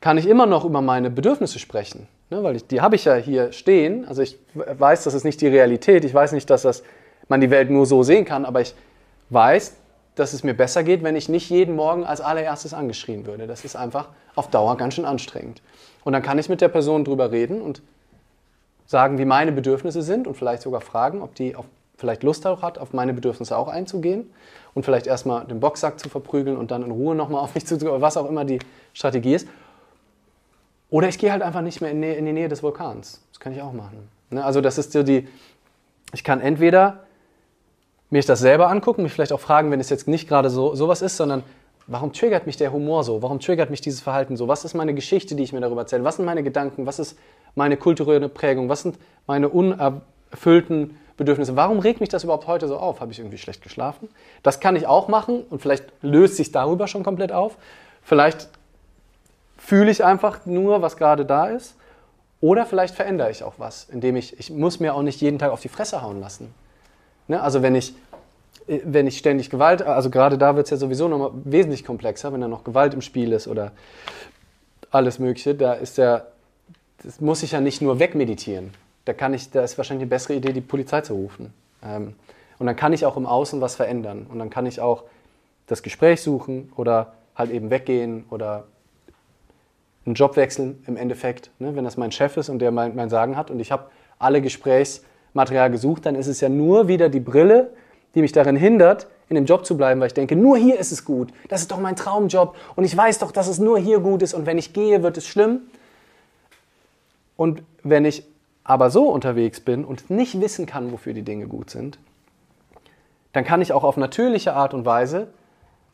kann ich immer noch über meine Bedürfnisse sprechen. Ne, weil ich, die habe ich ja hier stehen. Also ich weiß, das ist nicht die Realität. Ich weiß nicht, dass das, man die Welt nur so sehen kann, aber ich weiß, dass es mir besser geht, wenn ich nicht jeden Morgen als allererstes angeschrien würde. Das ist einfach auf Dauer ganz schön anstrengend. Und dann kann ich mit der Person drüber reden und sagen, wie meine Bedürfnisse sind und vielleicht sogar fragen, ob die auf, vielleicht Lust darauf hat, auf meine Bedürfnisse auch einzugehen und vielleicht erstmal den Boxsack zu verprügeln und dann in Ruhe nochmal auf mich zu, was auch immer die Strategie ist. Oder ich gehe halt einfach nicht mehr in, in die Nähe des Vulkans. Das kann ich auch machen. Ne? Also das ist so die, ich kann entweder mir das selber angucken, mich vielleicht auch fragen, wenn es jetzt nicht gerade so sowas ist, sondern warum triggert mich der Humor so? Warum triggert mich dieses Verhalten so? Was ist meine Geschichte, die ich mir darüber erzähle? Was sind meine Gedanken? Was ist meine kulturelle Prägung? Was sind meine unerfüllten Bedürfnisse. Warum regt mich das überhaupt heute so auf? Habe ich irgendwie schlecht geschlafen? Das kann ich auch machen und vielleicht löst sich darüber schon komplett auf. Vielleicht fühle ich einfach nur, was gerade da ist. Oder vielleicht verändere ich auch was, indem ich, ich muss mir auch nicht jeden Tag auf die Fresse hauen lassen. Ne? Also wenn ich, äh, wenn ich ständig Gewalt, also gerade da wird es ja sowieso noch mal wesentlich komplexer, wenn da noch Gewalt im Spiel ist oder alles Mögliche, da ist ja, das muss ich ja nicht nur wegmeditieren. Da kann ich, da ist wahrscheinlich eine bessere Idee, die Polizei zu rufen. Ähm, und dann kann ich auch im Außen was verändern. Und dann kann ich auch das Gespräch suchen oder halt eben weggehen oder einen Job wechseln im Endeffekt. Ne? Wenn das mein Chef ist und der mein, mein Sagen hat und ich habe alle Gesprächsmaterial gesucht, dann ist es ja nur wieder die Brille, die mich darin hindert, in dem Job zu bleiben, weil ich denke, nur hier ist es gut. Das ist doch mein Traumjob und ich weiß doch, dass es nur hier gut ist und wenn ich gehe, wird es schlimm. Und wenn ich aber so unterwegs bin und nicht wissen kann, wofür die Dinge gut sind, dann kann ich auch auf natürliche Art und Weise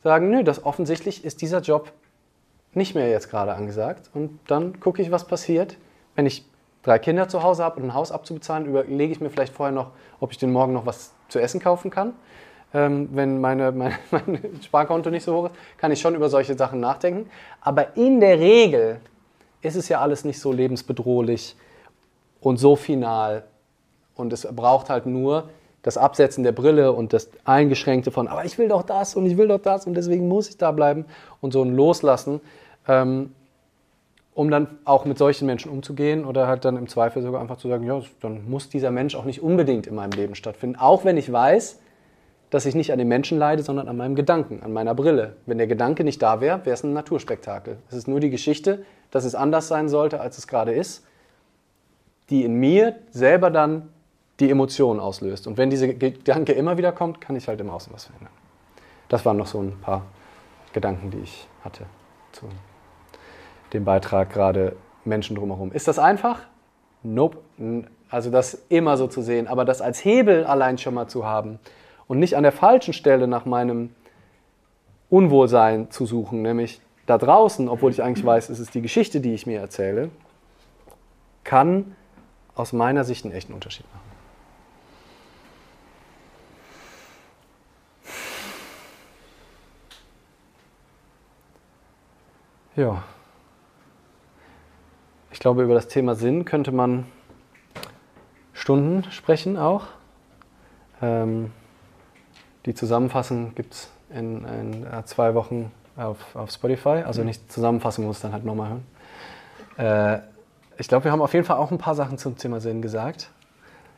sagen, nö, das offensichtlich ist dieser Job nicht mehr jetzt gerade angesagt. Und dann gucke ich, was passiert. Wenn ich drei Kinder zu Hause habe und ein Haus abzubezahlen, überlege ich mir vielleicht vorher noch, ob ich den Morgen noch was zu essen kaufen kann. Ähm, wenn meine, meine, mein Sparkonto nicht so hoch ist, kann ich schon über solche Sachen nachdenken. Aber in der Regel ist es ja alles nicht so lebensbedrohlich und so final. Und es braucht halt nur das Absetzen der Brille und das Eingeschränkte von, aber ich will doch das und ich will doch das und deswegen muss ich da bleiben und so ein Loslassen, ähm, um dann auch mit solchen Menschen umzugehen oder halt dann im Zweifel sogar einfach zu sagen, ja, dann muss dieser Mensch auch nicht unbedingt in meinem Leben stattfinden, auch wenn ich weiß, dass ich nicht an den Menschen leide, sondern an meinem Gedanken, an meiner Brille. Wenn der Gedanke nicht da wäre, wäre es ein Naturspektakel. Es ist nur die Geschichte, dass es anders sein sollte, als es gerade ist, die in mir selber dann die Emotionen auslöst. Und wenn diese Gedanke immer wieder kommt, kann ich halt im Außen was verändern. Das waren noch so ein paar Gedanken, die ich hatte zu dem Beitrag gerade Menschen drumherum. Ist das einfach? Nope. Also das immer so zu sehen, aber das als Hebel allein schon mal zu haben und nicht an der falschen Stelle nach meinem Unwohlsein zu suchen, nämlich da draußen, obwohl ich eigentlich weiß, es ist die Geschichte, die ich mir erzähle, kann aus meiner Sicht einen echten Unterschied machen. Ja. Ich glaube, über das Thema Sinn könnte man Stunden sprechen auch. Ähm, die Zusammenfassung gibt es in, in äh, zwei Wochen auf, auf Spotify. Also nicht Zusammenfassung, muss dann halt nochmal hören. Äh, ich glaube, wir haben auf jeden Fall auch ein paar Sachen zum Thema Sinn gesagt.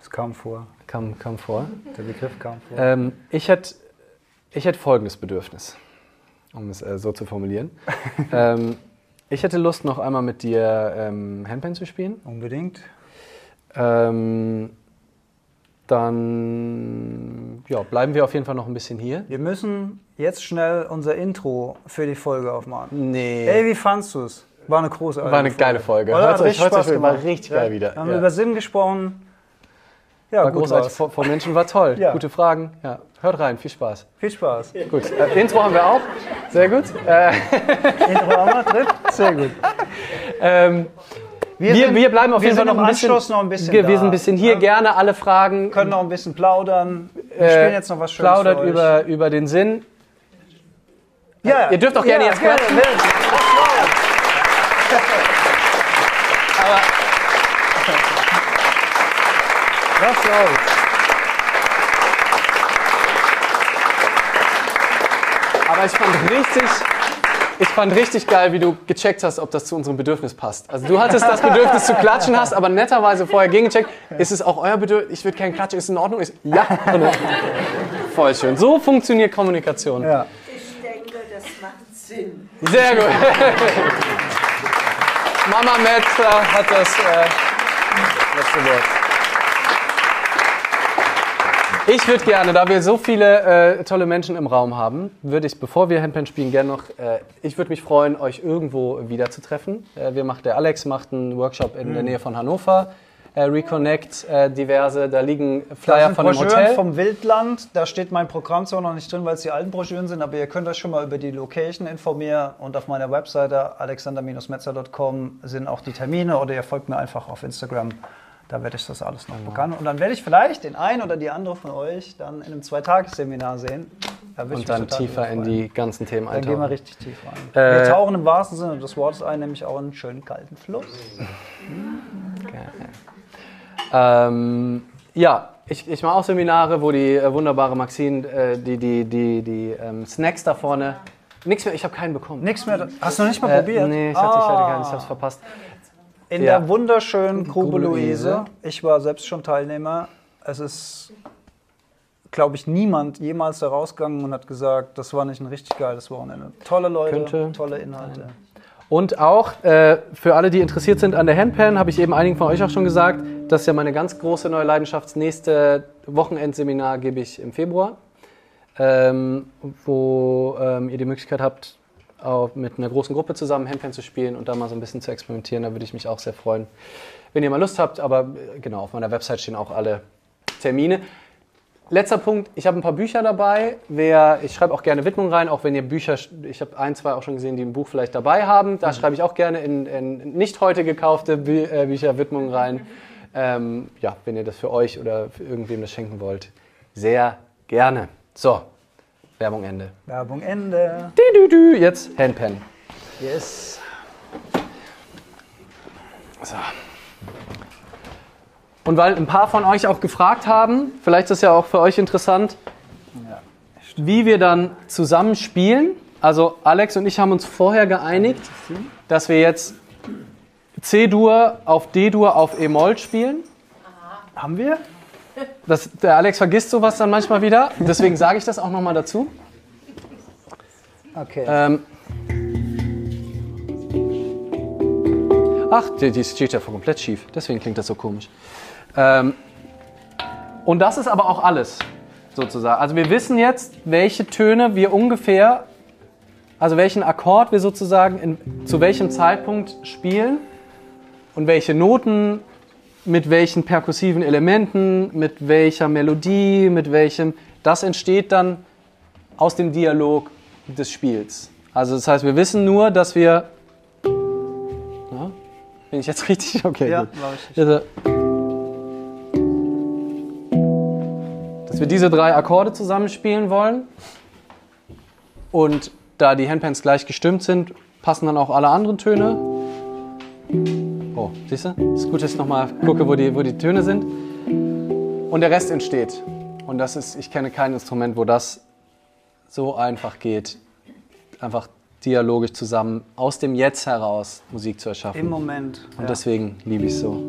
Es kam vor. Kam, kam vor. Der Begriff kam vor. Ähm, ich hätte ich hätt folgendes Bedürfnis, um es äh, so zu formulieren. ähm, ich hätte Lust, noch einmal mit dir ähm, Handpan zu spielen. Unbedingt. Ähm, dann ja, bleiben wir auf jeden Fall noch ein bisschen hier. Wir müssen jetzt schnell unser Intro für die Folge aufmachen. Nee. Ey, wie fandst du es? War eine große War eine geile Folge. Oder? Hört euch, hört euch, war gemacht. richtig Ja. geil wieder. Wir haben Ja. über Sinn gesprochen. Ja, War großartig. Vor, vor Menschen war toll. Ja. Gute Fragen. Ja. Hört rein. Viel Spaß. Viel Spaß. Gut. Äh, Intro haben wir auch. Sehr gut. Äh, Intro haben wir drin. Sehr gut. ähm, wir, sind- wir bleiben auf wir jeden Fall noch ein bisschen. Anschluss noch ein bisschen wir, wir da. sind ein bisschen hier. Ja. Gerne alle Fragen. können noch ein bisschen plaudern. Wir äh, spielen jetzt noch was Schönes Plaudert über, über den Sinn. Ja, Ihr dürft auch gerne jetzt gerne. klatschen. Soll's. Aber ich fand richtig, ich fand richtig geil, wie du gecheckt hast, ob das zu unserem Bedürfnis passt. Also du hattest das Bedürfnis zu klatschen, hast aber netterweise vorher gegengecheckt. Ist es auch euer Bedürfnis? Ich würde gerne klatschen, ist es in Ordnung? Ich, ja. Voll schön. So funktioniert Kommunikation. Ja. Ich denke, das macht Sinn. Sehr gut. Mama Metzer hat das äh, letzte Wort. Ich würde gerne, da wir so viele äh, tolle Menschen im Raum haben, würde ich, bevor wir Handpan spielen, gerne noch, äh, ich würde mich freuen, euch irgendwo wiederzutreffen. Äh, wir macht, der Alex macht einen Workshop in der Nähe von Hannover. Äh, Reconnect, äh, diverse, da liegen Da Flyer sind von dem Broschüren Hotel. vom Wildland. Da steht mein Programm zwar noch nicht drin, weil es die alten Broschüren sind, aber ihr könnt euch schon mal über die Location informieren. Und auf meiner Webseite alexander-metzer.com sind auch die Termine oder ihr folgt mir einfach auf Instagram. Da werde ich das alles noch bekannt. Und dann werde ich vielleicht den einen oder die andere von euch dann in einem Zweitagesseminar sehen. Da Und dann tiefer in die ganzen Themen freuen. Dann gehen wir eintauchen. richtig tief rein. Äh, wir tauchen im wahrsten Sinne des Wortes ein, nämlich auch in einen schönen kalten Fluss. Ähm, ja, ich, ich mache auch Seminare, wo die äh, wunderbare Maxine äh, die, die, die, die ähm, Snacks da vorne. Nix mehr, ich habe keinen bekommen. Nichts mehr. Hast du noch nicht mal Äh, probiert? nee, ich hatte, ich hatte keinen, ich Ah. habe es verpasst. In Ja. der wunderschönen Grube Luise. Ich war selbst schon Teilnehmer. Es ist, glaube ich, niemand jemals da rausgegangen und hat gesagt, das war nicht ein richtig geiles Wochenende. Tolle Leute, Könnte tolle Inhalte. Und auch äh, für alle, die interessiert sind an der Handpan, habe ich eben einigen von euch auch schon gesagt, das ist ja meine ganz große neue Leidenschaft. Das nächste Wochenendseminar gebe ich im Februar, ähm, wo ähm, ihr die Möglichkeit habt, mit einer großen Gruppe zusammen Handpan zu spielen und da mal so ein bisschen zu experimentieren. Da würde ich mich auch sehr freuen, wenn ihr mal Lust habt. Aber äh, genau, auf meiner Website stehen auch alle Termine. Letzter Punkt, ich habe ein paar Bücher dabei. Wer, ich schreibe auch gerne Widmungen rein, auch wenn ihr Bücher, ich habe ein, zwei auch schon gesehen, die ein Buch vielleicht dabei haben. Da schreibe ich auch gerne in, in nicht heute gekaufte Bü äh, Bücher Widmungen rein. Ähm, ja, wenn ihr das für euch oder für irgendwem das schenken wollt, sehr gerne. So, Werbung Ende. Werbung Ende. Dü, dü, dü. Jetzt Handpan. Yes. So. Und weil ein paar von euch auch gefragt haben, vielleicht ist es ja auch für euch interessant, wie wir dann zusammen spielen. Also Alex und ich haben uns vorher geeinigt, dass wir jetzt C-Dur auf D-Dur auf E-Moll spielen. Haben wir? Das, der Alex vergisst sowas dann manchmal wieder, deswegen sage ich das auch nochmal dazu. Okay. Ähm Ach, die, die steht ja komplett schief. Deswegen klingt das so komisch. Ähm und das ist aber auch alles, sozusagen. Also wir wissen jetzt, welche Töne wir ungefähr, also welchen Akkord wir sozusagen in, zu welchem Zeitpunkt spielen und welche Noten, mit welchen perkussiven Elementen, mit welcher Melodie, mit welchem. Das entsteht dann aus dem Dialog des Spiels. Also das heißt, wir wissen nur, dass wir. Ja, bin ich jetzt richtig? Okay. ja, gut. war. Also, dass wir diese drei Akkorde zusammenspielen wollen. Und da die Handpans gleich gestimmt sind, passen dann auch alle anderen Töne. Oh, siehst du? Ist gut, dass ich nochmal gucke, wo die, wo die Töne sind. Und der Rest entsteht. Und das ist, ich kenne kein Instrument, wo das so einfach geht, einfach dialogisch zusammen aus dem Jetzt heraus Musik zu erschaffen. Im Moment. Und ja. deswegen liebe ich es so.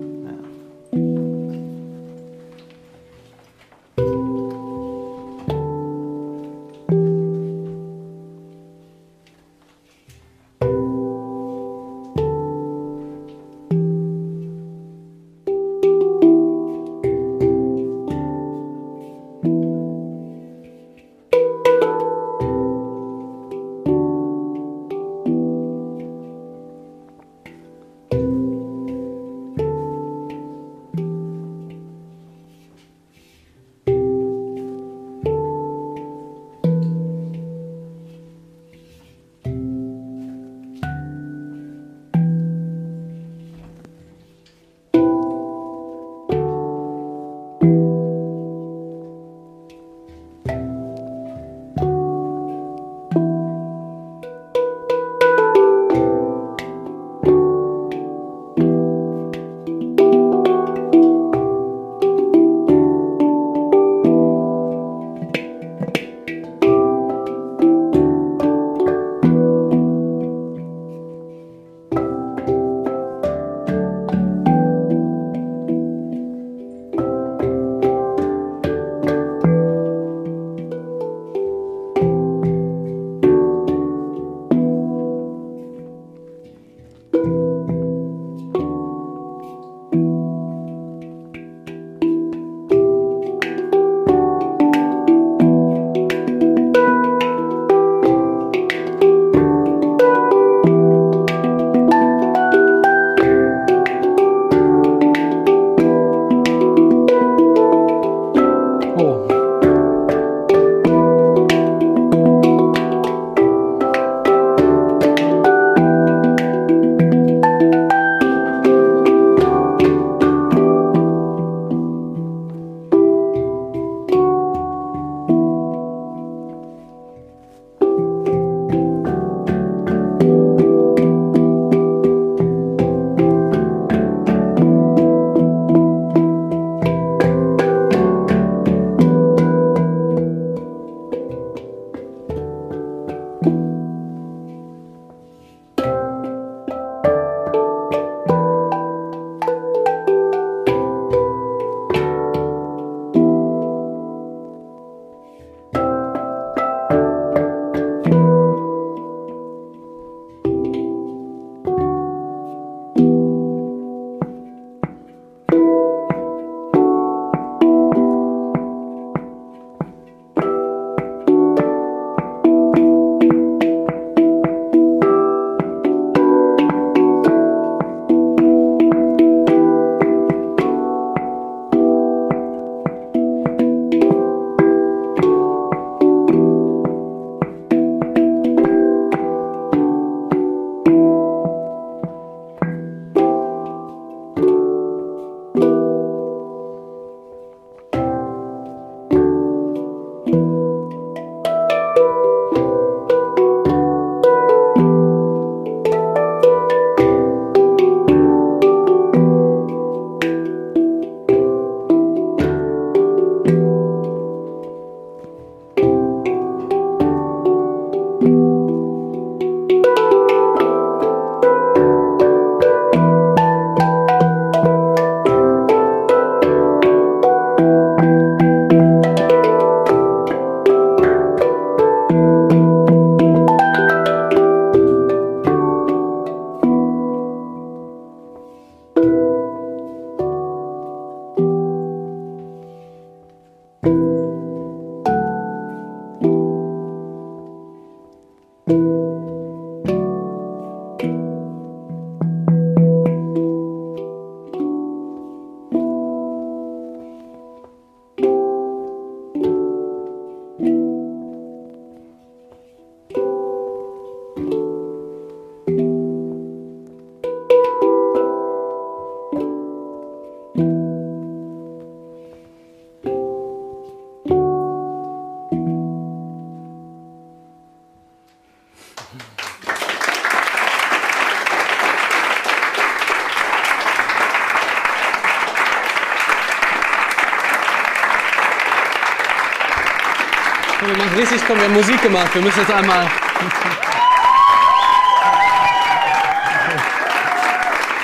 Wir machen richtig, komm, wir haben Musik gemacht. Wir müssen jetzt einmal.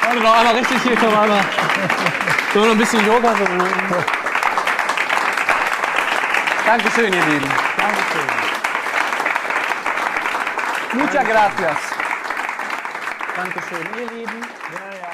Warte noch einmal richtig hier, komm einmal. Wir noch ein bisschen Yoga? Dankeschön, ihr Lieben. Dankeschön. Muchas gracias. Dankeschön, ihr Lieben. Ja, ja.